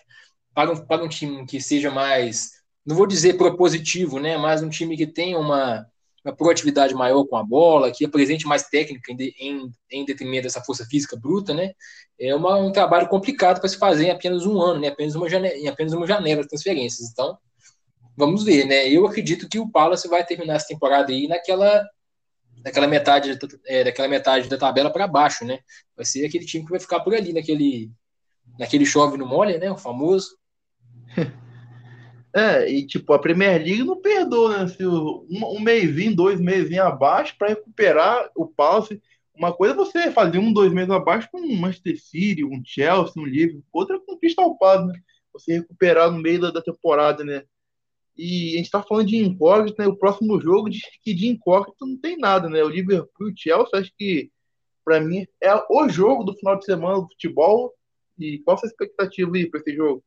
para um, para um time que seja mais, não vou dizer propositivo, né? Mas um time que tenha uma, uma proatividade maior com a bola, que apresente mais técnica em, em, em detrimento dessa força física bruta, né? É uma, um trabalho complicado para se fazer em apenas um ano, né? Apenas uma janela, em apenas uma janela de transferências. Então, vamos ver, né? Eu acredito que o Palace vai terminar essa temporada aí naquela daquela metade, é, daquela metade da tabela para baixo, né? Vai ser aquele time que vai ficar por ali, naquele, naquele chove no molha, né? O famoso. É, e tipo, a Premier League não perdoa, né? Se um, um dois meses abaixo para recuperar o passe. Uma coisa é você fazer um, dois meses abaixo com um Manchester City, um Chelsea, um Liverpool, outra com o Crystal Palace, né? Você recuperar no meio da, da temporada, né? E a gente está falando de incógnito, né? O próximo jogo de que de incógnito não tem nada, né? O Liverpool e o Chelsea, acho que para mim é o jogo do final de semana do futebol. E qual a sua expectativa aí para esse jogo?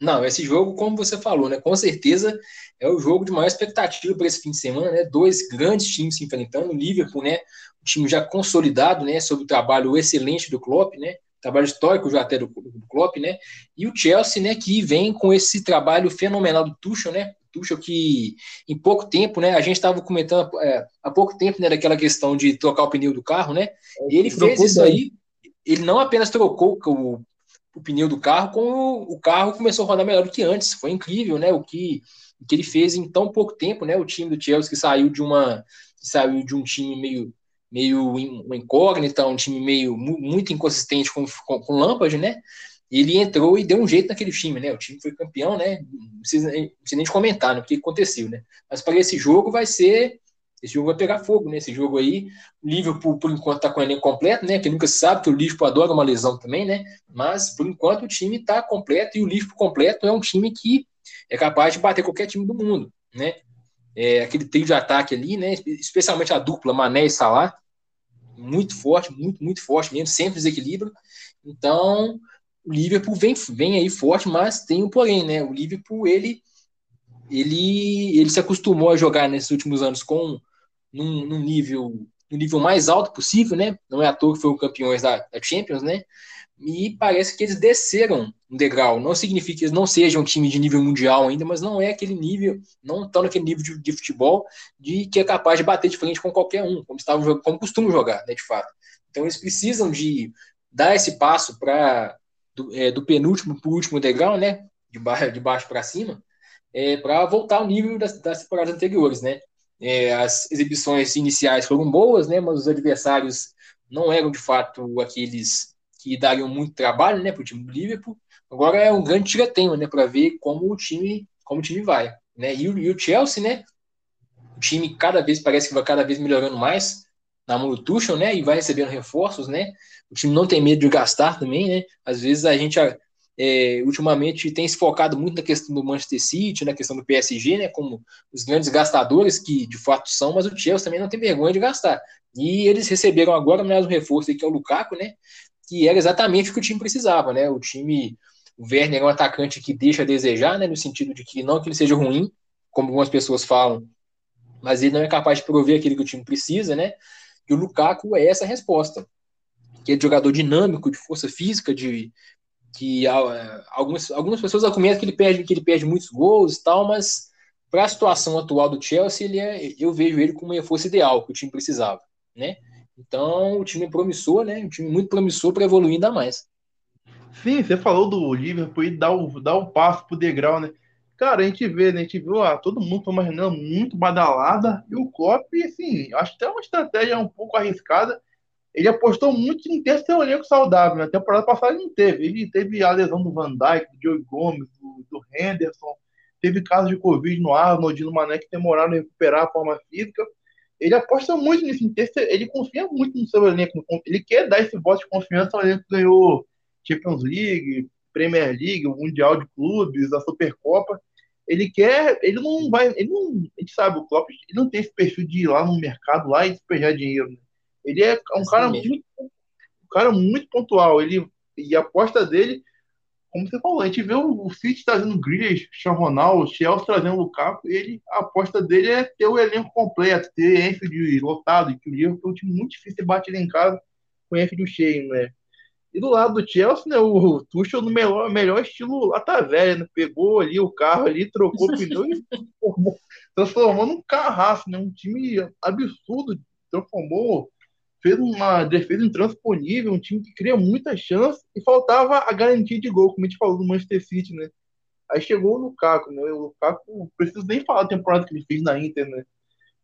Não, esse jogo, como você falou, né? Com certeza é o jogo de maior expectativa para esse fim de semana, né? Dois grandes times se enfrentando, o Liverpool, né? Um time já consolidado, né? Sobre o trabalho excelente do Klopp, né? trabalho histórico já até do, do Klopp, né? E o Chelsea, né, que vem com esse trabalho fenomenal do Tuchel, né? Tuchel que em pouco tempo, né? A gente estava comentando é, há pouco tempo, né, daquela questão de trocar o pneu do carro, né? E ele fez isso aí. Ele não apenas trocou o, o pneu do carro, como o carro começou a rodar melhor do que antes. Foi incrível, né? O que, o que ele fez em tão pouco tempo, né? O time do Chelsea que saiu de uma saiu de um time meio meio incógnita, um time meio muito inconsistente com, com, com né? ele entrou e deu um jeito naquele time, né? O time foi campeão, né? Não precisa, não precisa nem de comentar né, o que aconteceu, né? Mas para esse jogo vai ser. Esse jogo vai pegar fogo, né? Esse jogo aí, o Liverpool, por enquanto, tá com o elenco completo, né? Que nunca sabe que o Liverpool adora uma lesão também, né? Mas, por enquanto, o time tá completo e o Liverpool completo é um time que é capaz de bater qualquer time do mundo, né? É, aquele trio de ataque ali, né? Especialmente a dupla Mané e Salah, muito forte, muito, muito forte mesmo, sempre desequilíbrio. Então, o Liverpool vem, vem aí forte, mas tem um porém, né? O Liverpool, ele, ele, ele se acostumou a jogar nesses últimos anos com num, num nível no nível mais alto possível, né? Não é à toa que foi o campeões da, da Champions, né? E parece que eles desceram um degrau. Não significa que eles não sejam um time de nível mundial ainda, mas não é aquele nível, não estão naquele nível de, de, futebol de que é capaz de bater de frente com qualquer um, como estavam como costumam jogar, né, de fato. Então eles precisam de dar esse passo para do, é, do penúltimo para o último degrau, né? De baixo, de baixo para cima, é, para voltar ao nível das, das temporadas anteriores, né? É, as exibições iniciais foram boas, né? Mas os adversários não eram de fato aqueles que dariam muito trabalho, né, para o time do Liverpool. Agora é um grande tiratema, né, para ver como o time como o time vai, né? E o, e o Chelsea, né? O time cada vez parece que vai cada vez melhorando mais na mão Tuchel, né? E vai recebendo reforços, né? O time não tem medo de gastar também, né? Às vezes a gente é, ultimamente tem se focado muito na questão do Manchester City, na questão do PSG, né? Como os grandes gastadores que de fato são, mas o Chelsea também não tem vergonha de gastar. E eles receberam agora mais um reforço aí, que é o Lukaku, né? Que era exatamente o que o time precisava, né? O time, o Werner é um atacante que deixa a desejar, né? No sentido de que não que ele seja ruim, como algumas pessoas falam, mas ele não é capaz de prover aquilo que o time precisa, né? E o Lukaku é essa resposta. Que é jogador dinâmico, de força física, de que algumas, algumas pessoas argumentam que ele perde que ele perde muitos gols e tal, mas para a situação atual do Chelsea, ele é, eu vejo ele como uma força ideal que o time precisava, né? Então, o time é promissor, né? Um time muito promissor para evoluir ainda mais. Sim, você falou do Liverpool e dar o, dar o passo pro degrau, né? Cara, a gente vê, né? A gente viu ah, todo mundo foi uma reunião muito badalada e o Klopp, assim, acho que é uma estratégia um pouco arriscada. Ele apostou muito em ter seu elenco saudável. Na né? temporada passada ele não teve. Ele teve a lesão do Van Dijk, do Joey Gomes, do, do Henderson. Teve casos de Covid no Arnold no Mané que demoraram a recuperar a forma física. Ele aposta muito nisso, em ter, ele confia muito no seu elenco. Ele quer dar esse voto de confiança ao elenco que ganhou Champions League, Premier League, Mundial de Clubes, a Supercopa. Ele quer, ele não vai, ele não, a gente sabe, o Klopp ele não tem esse perfil de ir lá no mercado lá e despejar dinheiro. Né? Ele é um cara muito, um cara muito pontual. Ele e a aposta dele, como você falou, a gente vê o, o City trazendo Grealish, Sean Ronaldo, o Chelsea trazendo o Lukaku, ele a aposta dele é ter o elenco completo, ter Enfield lotado, que o Liverpool é um time muito difícil de bater em casa com Enfield cheio, né? E do lado do Chelsea, né, o Tuchel no melhor, melhor estilo lata velha, né? Pegou ali o carro ali, trocou o pneu e transformou, num carraço, né? Um time absurdo, transformou, fez uma defesa intransponível, um time que cria muitas chances e faltava a garantia de gol, como a gente falou do Manchester City, né? Aí chegou o Lukaku, né? O Lukaku, preciso nem falar da temporada que ele fez na Inter, né?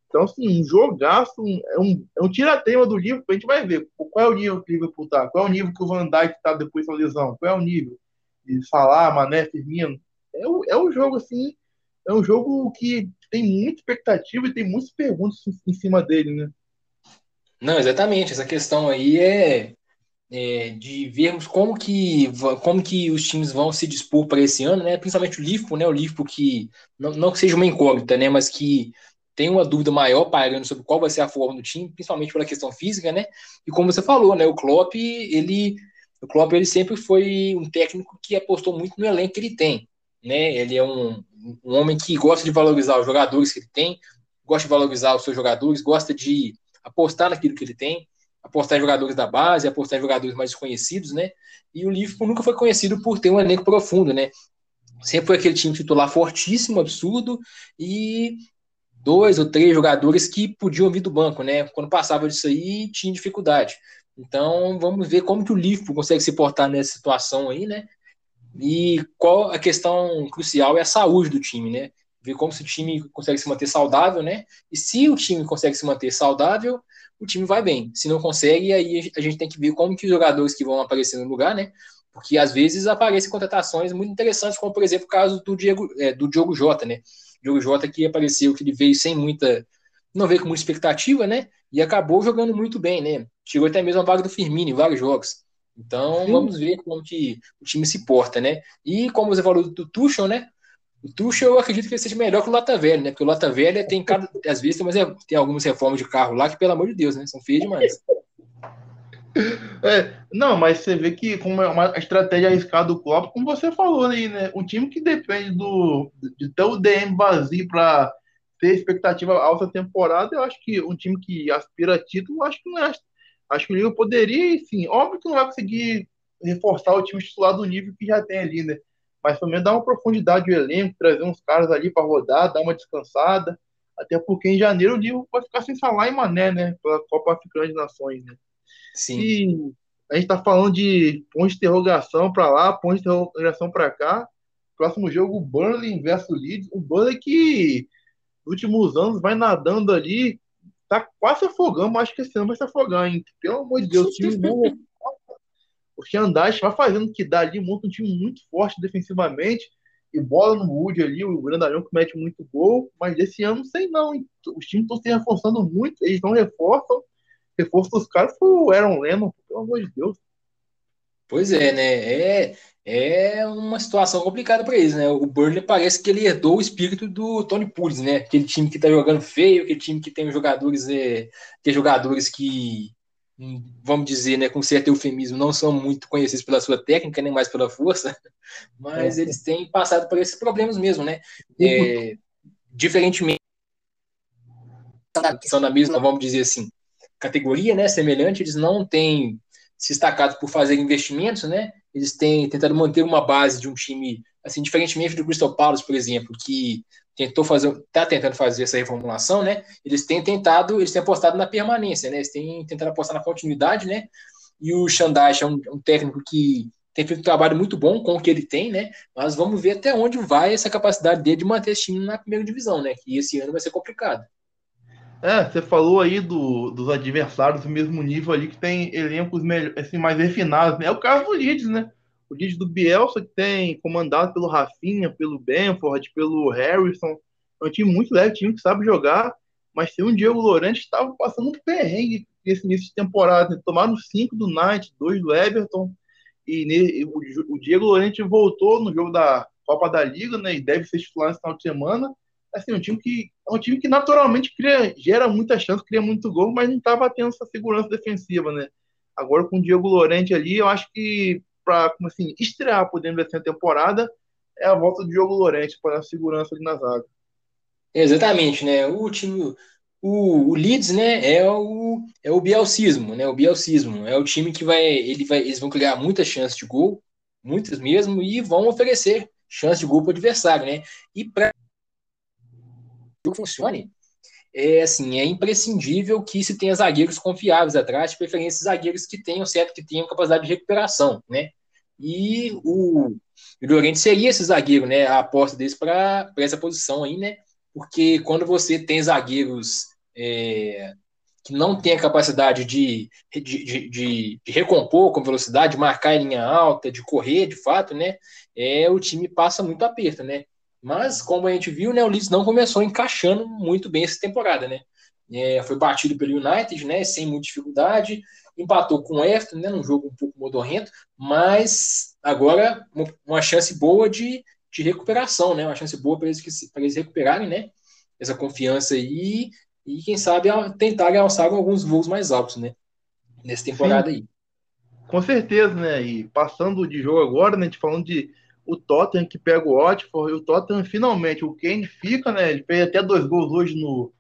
Então, assim, um jogaço, um, é um, é um tiratema do livro, a gente vai ver qual é o nível que o Liverpool tá, qual é o nível que o Van Dijk tá depois da lesão, qual é o nível de Salah, Mané, Firmino. É, o, é um jogo, assim, é um jogo que tem muita expectativa e tem muitas perguntas em cima dele, né? Não, exatamente. Essa questão aí é, é, de vermos como que, como que os times vão se dispor para esse ano, né? Principalmente o Liverpool, né? O Liverpool que não, não que seja uma incógnita, né? Mas que tem uma dúvida maior pairando sobre qual vai ser a forma do time, principalmente pela questão física, né? E como você falou, né? O Klopp, ele, o Klopp, ele sempre foi um técnico que apostou muito no elenco que ele tem, né? Ele é um, um homem que gosta de valorizar os jogadores que ele tem, gosta de valorizar os seus jogadores, gosta de apostar naquilo que ele tem, apostar em jogadores da base, apostar em jogadores mais desconhecidos, né? E o Liverpool nunca foi conhecido por ter um elenco profundo, né? Sempre foi aquele time titular fortíssimo, absurdo, e dois ou três jogadores que podiam vir do banco, né? Quando passava disso aí, tinha dificuldade. Então, vamos ver como que o Liverpool consegue se portar nessa situação aí, né? E qual a questão crucial é a saúde do time, né? Ver como se o time consegue se manter saudável, né? E se o time consegue se manter saudável, o time vai bem. Se não consegue, aí a gente tem que ver como que os jogadores que vão aparecer no lugar, né? Porque às vezes aparecem contratações muito interessantes, como por exemplo o caso do Diego, é, do Diogo Jota, né? Diogo Jota que apareceu, que ele veio sem muita. não veio com muita expectativa, né? E acabou jogando muito bem, né? Tirou até mesmo a vaga do Firmino em vários jogos. Então Sim. vamos ver como que o time se porta, né? E como você falou do Tuchel, né? O Tuchel eu acredito que ele seja melhor que o Lata Velha, né? Porque o Lata Velha tem cada. Às vezes tem, mas tem algumas reformas de carro lá que, pelo amor de Deus, né? São feias demais. É, não, mas você vê que como é uma estratégia arriscada do Klopp, como você falou aí, né? Um time que depende do, de ter o DM vazio para ter expectativa alta temporada, eu acho que um time que aspira a título, acho que não é. Acho que o Liverpool poderia, sim. Óbvio que não vai conseguir reforçar o time titular do nível que já tem ali, né? Mas também dar uma profundidade ao elenco, trazer uns caras ali para rodar, dar uma descansada. Até porque em janeiro o Liverpool vai ficar sem falar em Mané, né? Pela Copa Africana de Nações, né? Sim. E a gente está falando de ponto de interrogação para lá, ponto de interrogação para cá. Próximo jogo, Burnley versus Leeds. O Burnley que nos últimos anos vai nadando ali, tá quase afogando, mas acho que esse ano vai se afogar, hein? Pelo amor de Deus, o time não... O Xandais vai fazendo que dá ali, monta um time muito forte defensivamente e bola no Wood ali, o grandalhão que mete muito gol, mas desse ano sei não, hein? os times estão se reforçando muito, eles não reforçam, reforço dos caras foi o Aaron Lennon, pelo amor de Deus. Pois é, né? É, é uma situação complicada para eles, né? O Burnley parece que ele herdou o espírito do Tony Pulis, né? Aquele time que tá jogando feio, aquele time que tem jogadores, é, tem jogadores que, vamos dizer, né, com certo eufemismo, não são muito conhecidos pela sua técnica, nem mais pela força, mas é. eles têm passado por esses problemas mesmo, né? É, diferentemente, são da mesma, vamos dizer assim, categoria, né, semelhante, eles não têm se destacado por fazer investimentos, né? Eles têm tentado manter uma base de um time, assim, diferentemente do Crystal Palace, por exemplo, que tentou fazer, está tentando fazer essa reformulação, né? Eles têm tentado, eles têm apostado na permanência, né? Eles têm tentado apostar na continuidade, né? E o Xandais é um, um técnico que tem feito um trabalho muito bom com o que ele tem, né? Mas vamos ver até onde vai essa capacidade dele de manter esse time na primeira divisão, né? Que esse ano vai ser complicado. É, você falou aí do, dos adversários do mesmo nível ali que tem elencos melhor, assim, mais refinados, né? É o caso do Leeds, né? O Leeds do Bielsa, que tem comandado pelo Rafinha, pelo Benford, pelo Harrison. É um time muito leve, time que sabe jogar, mas tem um Diego Lorente que estava passando um perrengue nesse início de temporada. Né? Tomaram cinco do Knight, dois do Everton, e o, Diego Lorente voltou no jogo da Copa da Liga, né? E deve ser titular nesse final de semana assim, um time que é um time que naturalmente cria, gera muita chance, cria muito gol, mas não estava tendo essa segurança defensiva, né? Agora com o Diego Lorente ali, eu acho que para como assim, estrear podendo ver a temporada é a volta do Diogo Lorente para a segurança ali na zaga. Exatamente, né? O time o, o Leeds, né, é o é o bielcismo, né? O bielcismo é o time que vai ele vai eles vão criar muitas chances de gol, muitas mesmo e vão oferecer chance de gol para o adversário, né? E para que funcione, é assim, é imprescindível que se tenha zagueiros confiáveis atrás, de preferência zagueiros que tenham certo que tenham capacidade de recuperação, né? E o, Llorente seria esse zagueiro, né? A aposta deles para essa posição aí, né? Porque quando você tem zagueiros é, que não têm a capacidade de, de, de, de, recompor com velocidade, de marcar em linha alta, de correr de fato, né? É, o time passa muito aperto, né? Mas, como a gente viu, né, o Leeds não começou encaixando muito bem essa temporada, né? É, foi batido pelo United, né, sem muita dificuldade, empatou com o Everton, né, num jogo um pouco modorrento, mas agora uma chance boa de, de recuperação, né, uma chance boa para eles, eles recuperarem, né, essa confiança aí e, quem sabe, tentar alçar alguns voos mais altos, né, nessa temporada Sim. aí. Com certeza, né, e passando de jogo agora, né, a gente falando de o Tottenham que pega o Watford, e o Tottenham finalmente, o Kane fica, né? Ele fez até dois gols hoje no,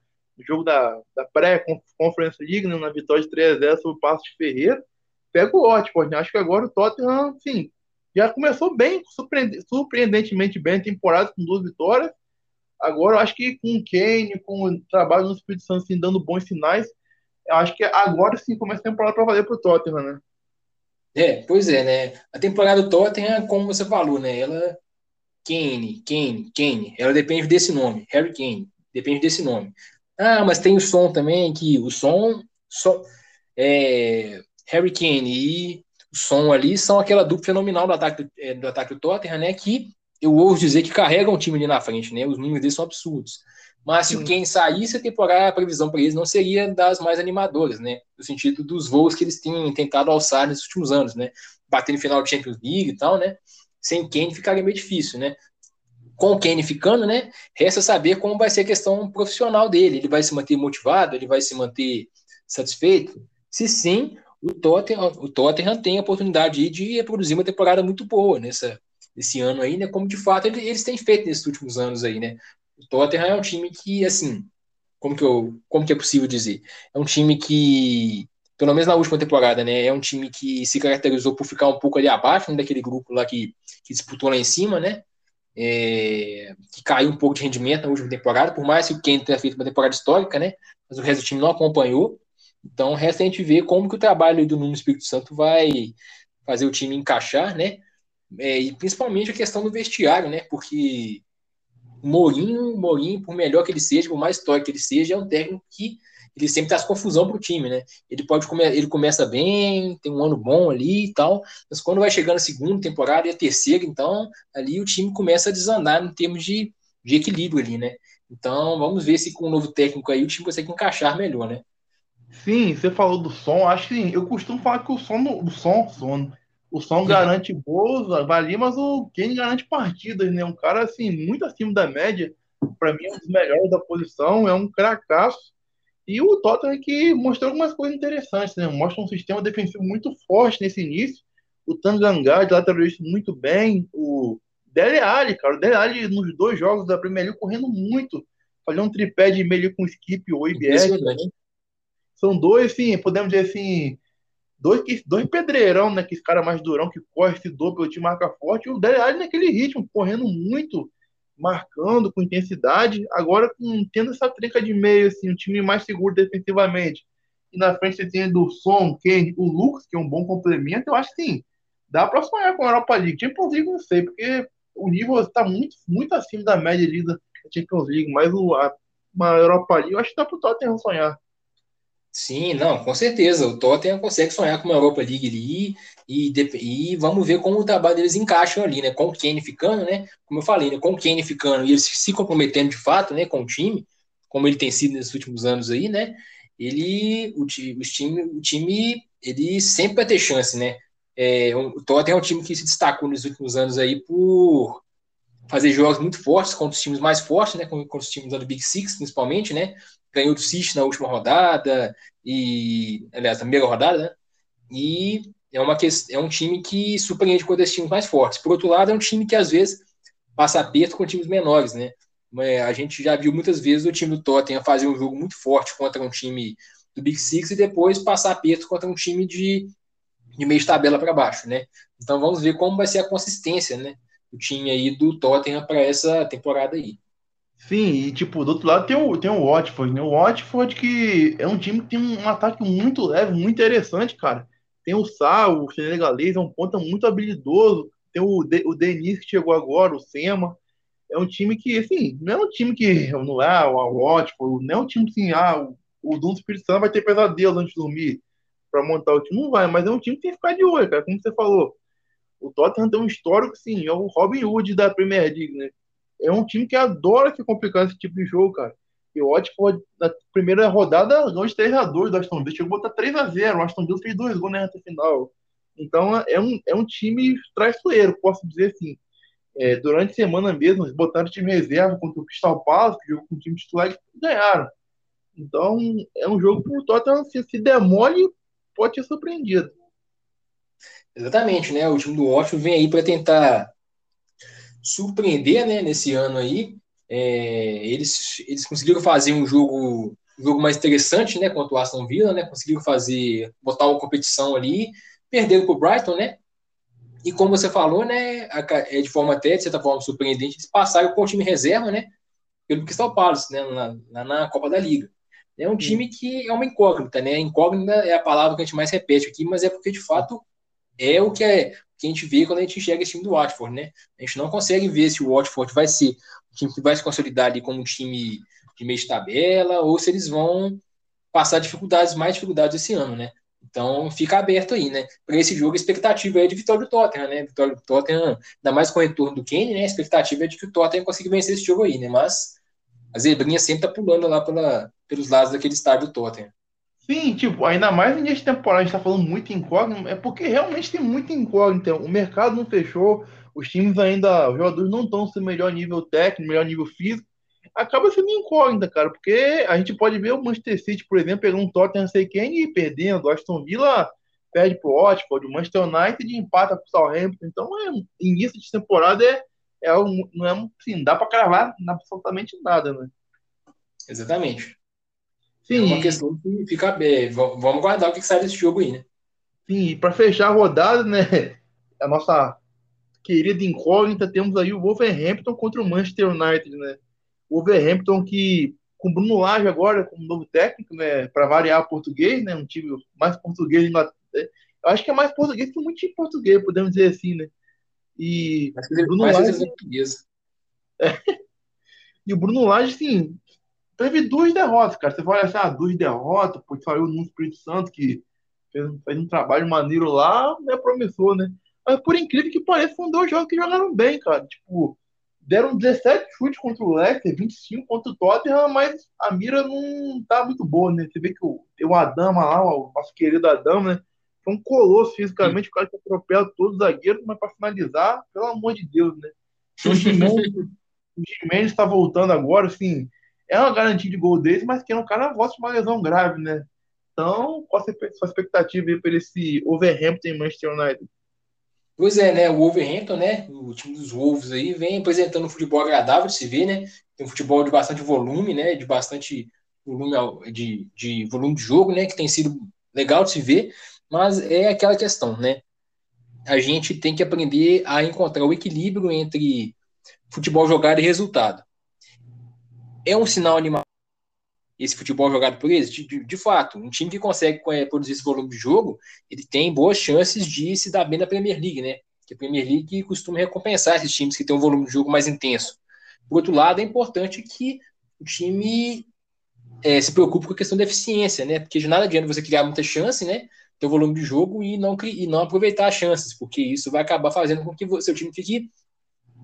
jogo da, da pré-Conference League, né, na vitória de 3 0 sobre o Passo de Ferreira. Pega o Watford, né? Acho que agora o Tottenham, assim, já começou bem, surpreendentemente bem a temporada, com duas vitórias. Agora, eu acho que com o Kane, com o trabalho no Espírito Santo, assim, dando bons sinais, eu acho que agora sim começa a temporada para valer para o Tottenham, né? É, pois é, né? A temporada do Tottenham, como você falou, né? Ela. Kane, Kane, Kane. Ela depende desse nome. Harry Kane. Depende desse nome. Ah, mas tem o som também, que o som. Só, é, Harry Kane e o som ali são aquela dupla fenomenal do ataque, é, do ataque do Tottenham, né? Que eu ouso dizer que carregam o time ali na frente, né? Os números deles são absurdos. Mas se o Kane saísse, a temporada, a previsão para eles não seria das mais animadoras, né? No sentido dos voos que eles têm tentado alçar nesses últimos anos, né? Bater no final de Champions League e tal, né? Sem Kane ficaria meio difícil, né? Com o Kane ficando, né? Resta saber como vai ser a questão profissional dele. Ele vai se manter motivado? Ele vai se manter satisfeito? Se sim, o Tottenham, o Tottenham tem a oportunidade de reproduzir uma temporada muito boa nessa, nesse ano aí, né? Como de fato eles têm feito nesses últimos anos aí, né? O Tottenham é um time que, assim, como que, eu, como que é possível dizer? É um time que, pelo menos na última temporada, né? É um time que se caracterizou por ficar um pouco ali abaixo né, daquele grupo lá que, que disputou lá em cima, né? É, que caiu um pouco de rendimento na última temporada, por mais que o Kane tenha feito uma temporada histórica, né? Mas o resto do time não acompanhou. Então, resta a gente ver como que o trabalho do Nuno Espírito Santo vai fazer o time encaixar, né? É, e principalmente a questão do vestiário, né? Porque Mourinho, Mourinho, por melhor que ele seja, por mais histórico que ele seja, é um técnico que ele sempre traz confusão para o time, né? Ele pode ele começa bem, tem um ano bom ali e tal, mas quando vai chegando a segunda temporada e a terceira, então ali o time começa a desandar em termos de, de equilíbrio ali, né? Então vamos ver se com o um novo técnico aí o time consegue encaixar melhor, né? Sim, você falou do som. Acho que sim, eu costumo falar que o som, o som, som o som garante gols, valia, mas o Kane garante partidas, né? Um cara assim muito acima da média. Para mim é um dos melhores da posição, é um cracaço. E o Tottenham que mostrou algumas coisas interessantes, né? Mostra um sistema defensivo muito forte nesse início. O Tangangá de lateralista muito bem, o Dele Alli, cara, o Dele Alli nos dois jogos da Premier League correndo muito, fazendo um tripé de meio com Skip ou IBS. São dois, sim, podemos dizer assim, dois, dois pedreirão, né? Que esse cara mais durão, que corre, se dobra, time marca forte. E o Dele Alli naquele ritmo, correndo muito, marcando com intensidade. Agora, com, tendo essa trinca de meio, assim, um time mais seguro defensivamente. E na frente você tem do Som, Kane, o Lucas, que é um bom complemento. Eu acho que sim, dá para sonhar com a Europa League. Champions League não sei, porque o nível está muito, muito acima da média ali da Champions League. Mas o, a, uma Europa League, eu acho que dá para o Tottenham sonhar. Sim, não, com certeza. O Tottenham consegue sonhar com uma Europa League ali e, e vamos ver como o trabalho deles encaixam ali, né? Com o Kane ficando, né? Como eu falei, né? Com o Kane ficando e ele se comprometendo de fato, né? Com o time, como ele tem sido nesses últimos anos aí, né? Ele, o, o time, o time, ele sempre vai ter chance, né? É, o Tottenham é um time que se destacou nos últimos anos aí por fazer jogos muito fortes contra os times mais fortes, né? Contra os times do Big Six, principalmente, né? ganhou do City na última rodada, e, aliás, na primeira rodada, né? E é, uma, é um time que surpreende contra esses times mais fortes. Por outro lado, é um time que às vezes passa aperto com times menores, né? A gente já viu muitas vezes o time do Tottenham fazer um jogo muito forte contra um time do Big Six e depois passar aperto contra um time de, de meio de tabela para baixo, né? Então vamos ver como vai ser a consistência, né? O time aí do Tottenham para essa temporada aí. Sim, e tipo, do outro lado tem o, tem o Watford, né? O Watford que é um time que tem um ataque muito leve, muito interessante, cara. Tem o Sá, o senegalês, é um ponta muito habilidoso. Tem o, De, o Denis que chegou agora, o Sema. É um time que, assim, não é um time que não é o Watford, não é um time assim, ah, o, o Dom Espírito Santo vai ter pesadelo antes de dormir para montar o time. Não vai, mas é um time que tem que ficar de olho, cara, como você falou. O Tottenham tem um histórico, sim, é o Robin Hood da Premier League, né? é um time que adora se complicar esse tipo de jogo, cara. E o Watford, na primeira rodada, ganhou de 3 a 2 do Aston Villa. Chegou a botar 3 a 0 O Aston Villa fez dois gols na reta final. Então, é um, é um time traiçoeiro, posso dizer assim. É, durante a semana mesmo, eles botaram o time reserva contra o Crystal Palace, que jogou com o time titular e ganharam. Então, é um jogo que o Tottenham, se, se demole, pode ser surpreendido. Exatamente, né? O time do Watford vem aí para tentar surpreender né, nesse ano aí. É, eles, eles conseguiram fazer um jogo, um jogo mais interessante né, contra o Aston Villa, né, conseguiram fazer, botar uma competição ali, perderam para o Brighton, né? E como você falou, né, é de forma até, de certa forma, surpreendente, eles passaram com o time reserva, né, pelo Crystal Palace, né, na, na Copa da Liga. É um time que é uma incógnita, né? Incógnita é a palavra que a gente mais repete aqui, mas é porque de fato é o que é que a gente vê quando a gente enxerga esse time do Watford, né? A gente não consegue ver se o Watford vai ser um time que vai se consolidar ali como um time de meio de tabela ou se eles vão passar dificuldades, mais dificuldades esse ano, né? Então fica aberto aí, né? Para esse jogo, a expectativa é de vitória do Tottenham, né? Vitória do Tottenham, ainda mais com o retorno do Kane, né? A expectativa é de que o Tottenham consiga vencer esse jogo aí, né? Mas a zebrinha sempre tá pulando lá pela, pelos lados daquele estádio do Tottenham. Sim, tipo, ainda mais nesse temporada a gente tá falando muito incógnito, é porque realmente tem muito incógnito. O mercado não fechou, os times ainda, os jogadores não estão no seu melhor nível técnico, melhor nível físico. Acaba sendo incógnita, cara, porque a gente pode ver o Manchester City, por exemplo, pegando um Tottenham sei quem e perdendo. O Aston Villa perde pro Watford, o Manchester United empata pro Southampton. Então, é, início de temporada é, é algo, não é assim, dá para cravar absolutamente nada, né? Exatamente. Sim. É uma questão que fica bem. Vamos guardar o que sai desse jogo aí, né? Sim, e para fechar a rodada, né? A nossa querida incógnita, temos aí o Wolverhampton contra o Manchester United, né? O Wolverhampton que com Bruno Lage agora como novo técnico, né? Para variar português, né? Um time mais português, eu acho que é mais português que muito time português, podemos dizer assim, né? E o Bruno Lage, é. e o Bruno Lage, sim, teve duas derrotas, cara. Você vai olhar assim, ah, duas derrotas, pô, saiu no Espírito Santo que fez, fez, um trabalho maneiro lá, é promissor, né? Mas por incrível que pareça, foram dois jogos que jogaram bem, cara. Tipo, deram 17 chutes contra o Leicester, 25 contra o Tottenham, mas a mira não tá muito boa, né? Você vê que o, tem o Adama lá, o nosso querido Adama, né? Foi um colosso fisicamente, o cara que atropela todos os zagueiros, mas para finalizar, pelo amor de Deus, né? Então, o Jimenez está voltando agora, assim, é uma garantia de gol dele, mas que é um cara voz de uma lesão grave, né? Então, qual a sua expectativa aí para esse Overhampton e Manchester United? Pois é, né? O Wolverhampton, né? O time dos Wolves aí vem apresentando um futebol agradável de se ver, né? Tem um futebol de bastante volume, né? De bastante volume de, de volume de jogo, né? Que tem sido legal de se ver, mas é aquela questão, né? A gente tem que aprender a encontrar o equilíbrio entre futebol jogado e resultado. É um sinal animal esse futebol jogado por eles? De, de, de, fato, um time que consegue é, produzir esse volume de jogo, ele tem boas chances de se dar bem na Premier League, né? Que a Premier League costuma recompensar esses times que têm um volume de jogo mais intenso. Por outro lado, é importante que o time é, se preocupe com a questão da eficiência, né? Porque de nada adianta você criar muita chance, né? Ter um volume de jogo e não, e não aproveitar as chances, porque isso vai acabar fazendo com que o seu time fique,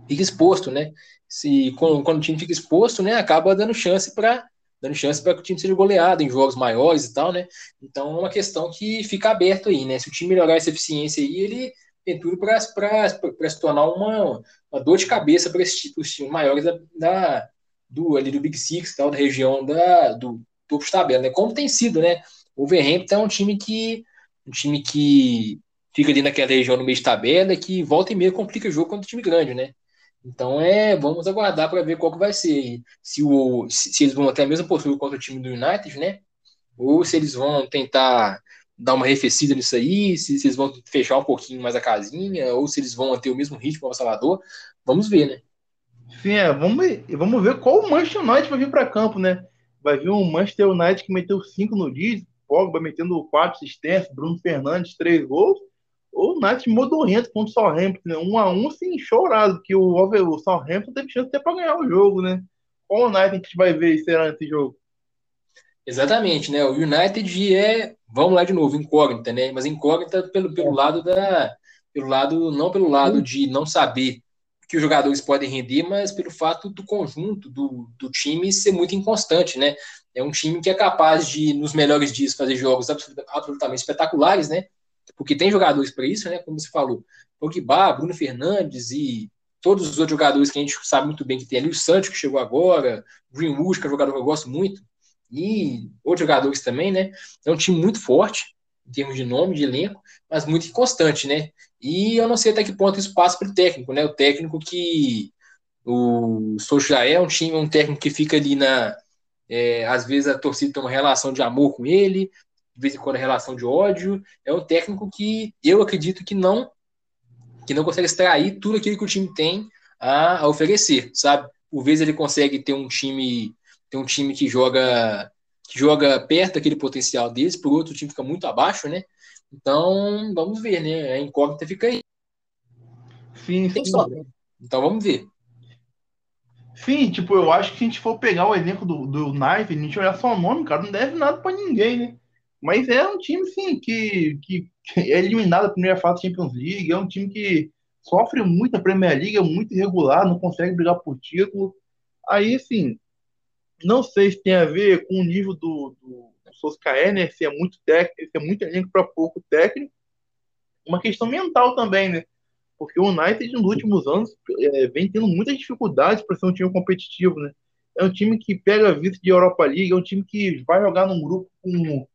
fique exposto, né? Se, quando, quando o time fica exposto, né? Acaba dando chance para dando chance para que o time seja goleado em jogos maiores e tal, né? Então é uma questão que fica aberto aí, né? Se o time melhorar essa eficiência aí, ele tem tudo para se tornar uma, uma dor de cabeça para esses times maiores da, da, do, ali do Big Six, tal, da região da, do topo de tabela, né? Como tem sido, né? O Wolverhampton é um time que um time que fica ali naquela região no meio de tabela que volta e meia complica o jogo contra o time grande, né? Então é, vamos aguardar para ver qual que vai ser. Se, o, se, eles vão ter a mesma postura contra o time do United, né? Ou se eles vão tentar dar uma arrefecida nisso aí, se, se eles vão fechar um pouquinho mais a casinha, ou se eles vão ter o mesmo ritmo ao Salvador. Vamos ver, né? Sim, é, vamos, vamos ver qual o Manchester United vai vir para campo, né? Vai vir um Manchester United que meteu 5 no Leeds, Pogba metendo 4 assistências, Bruno Fernandes 3 gols, o United modorrento contra o Southampton, né? Um a um, sim, chorado, que o, o Southampton teve chance até para ganhar o jogo, né? Qual o United a gente vai ver será nesse jogo? Exatamente, né? O United é, vamos lá de novo, incógnita, né? Mas incógnita pelo, pelo lado da. Pelo lado, não pelo lado de não saber que os jogadores podem render, mas pelo fato do conjunto do, do time ser muito inconstante, né? É um time que é capaz de, nos melhores dias, fazer jogos absolutamente espetaculares, né? Porque tem jogadores para isso, né? Como você falou, Pogba, Bruno Fernandes e todos os outros jogadores que a gente sabe muito bem que tem ali, o Santos que chegou agora, Greenwood, que é um jogador que eu gosto muito, e outros jogadores também, né? É um time muito forte em termos de nome, de elenco, mas muito inconstante, né? E eu não sei até que ponto isso passa para o técnico, né? O técnico que o Sousa é um time, um técnico que fica ali na. É, às vezes a torcida tem uma relação de amor com ele, de vez em quando relação de ódio. É um técnico que eu acredito que não que não consegue extrair tudo aquilo que o time tem a, a oferecer, sabe? Por vezes ele consegue ter um time ter um time que joga que joga perto daquele potencial deles, por outro o time fica muito abaixo, né? Então, vamos ver, né? A incógnita fica aí. Sim, sim. Só, né? Então, vamos ver. Sim, tipo, eu acho que se a gente for pegar o elenco do, do Knife, a gente olhar só o nome, cara, não deve nada pra ninguém, né? Mas é um time, sim, que, que é eliminado da primeira fase da Champions League, é um time que sofre muito a Premier League, é muito irregular, não consegue brigar por título. Aí, assim, não sei se tem a ver com o nível do, do, do né? Se é muito técnico, se é muito elenco para pouco técnico. Uma questão mental também, né? Porque o United, nos últimos anos, é, vem tendo muitas dificuldades para ser um time competitivo, né? É um time que pega a vice de Europa League, é um time que vai jogar num grupo com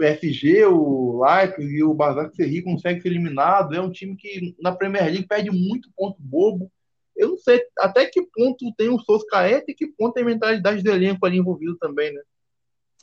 o PSG, o Leipzig e o Basak Serri consegue ser eliminado. É um time que na Premier League perde muito ponto bobo. Eu não sei até que ponto tem o Solskjaer e que ponto tem a mentalidade do elenco ali envolvido também, né?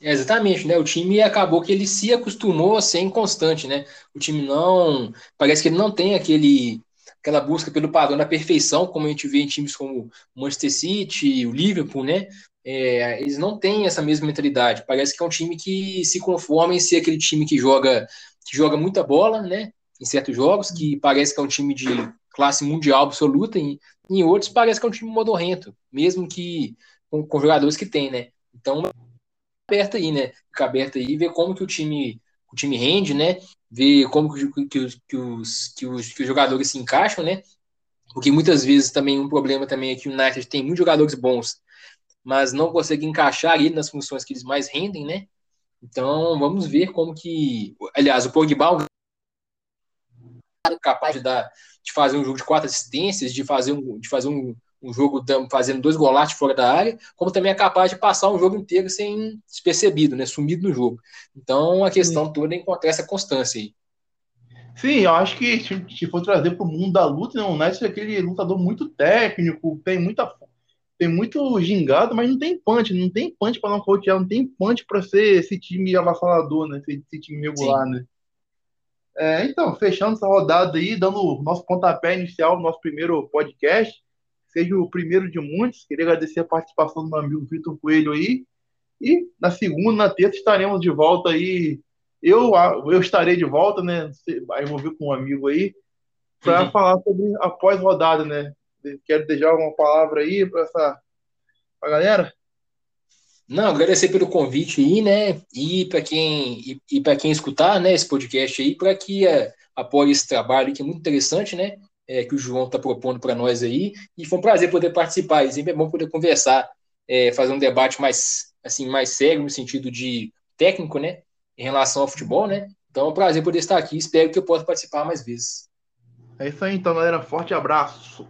É, exatamente, né? O time acabou que ele se acostumou a ser inconstante, né? O time não. Parece que ele não tem aquele aquela busca pelo padrão da perfeição, como a gente vê em times como o Manchester City, o Liverpool, né? É, eles não têm essa mesma mentalidade. Parece que é um time que se conforma em ser aquele time que joga, que joga muita bola, né? Em certos jogos, que parece que é um time de classe mundial absoluta, e em outros parece que é um time modorrento, mesmo que com, com jogadores que tem, né? Então, aberta aí, né? Fica aberta aí, ver como que o time o time rende, né? Ver como que, que, que, os, que, os, que os jogadores se encaixam, né? Porque muitas vezes também um problema também é que o United tem muitos jogadores bons, mas não consegue encaixar ali nas funções que eles mais rendem, né? Então vamos ver como que, aliás, o Pogba é capaz de dar, de fazer um jogo de quatro assistências, de fazer um, de fazer um, um jogo fazendo dois golates fora da área, como também é capaz de passar um jogo inteiro sem despercebido, né, sumido no jogo. Então a questão Sim. toda é encontrar essa constância aí. Sim, eu acho que se for trazer para o mundo da luta, né, o Ness é aquele lutador muito técnico, tem muita tem muito gingado, mas não tem punch, não tem punch para não nocautear, não tem punch para ser esse time avassalador, né, esse, esse time regular, Sim. né. É, então, fechando essa rodada aí, dando o nosso pontapé inicial no nosso primeiro podcast, seja o primeiro de muitos. Queria agradecer a participação do meu amigo Vitor Coelho aí. E na segunda, na terça, estaremos de volta aí. Eu, eu estarei de volta, né? Vai envolver com um amigo aí, para falar sobre a pós-rodada, né? Quero deixar uma palavra aí para essa pra galera. Não, agradecer pelo convite aí, né? E para quem e, e para quem escutar, né, esse podcast aí, para que uh, apoie esse trabalho que é muito interessante, né? é, que o João está propondo para nós aí. E foi um prazer poder participar. E sempre é bom poder conversar, é, fazer um debate mais, assim, mais sério no sentido de técnico, né? Em relação ao futebol, né? Então é um prazer poder estar aqui. Espero que eu possa participar mais vezes. É isso aí, então, galera. Forte abraço.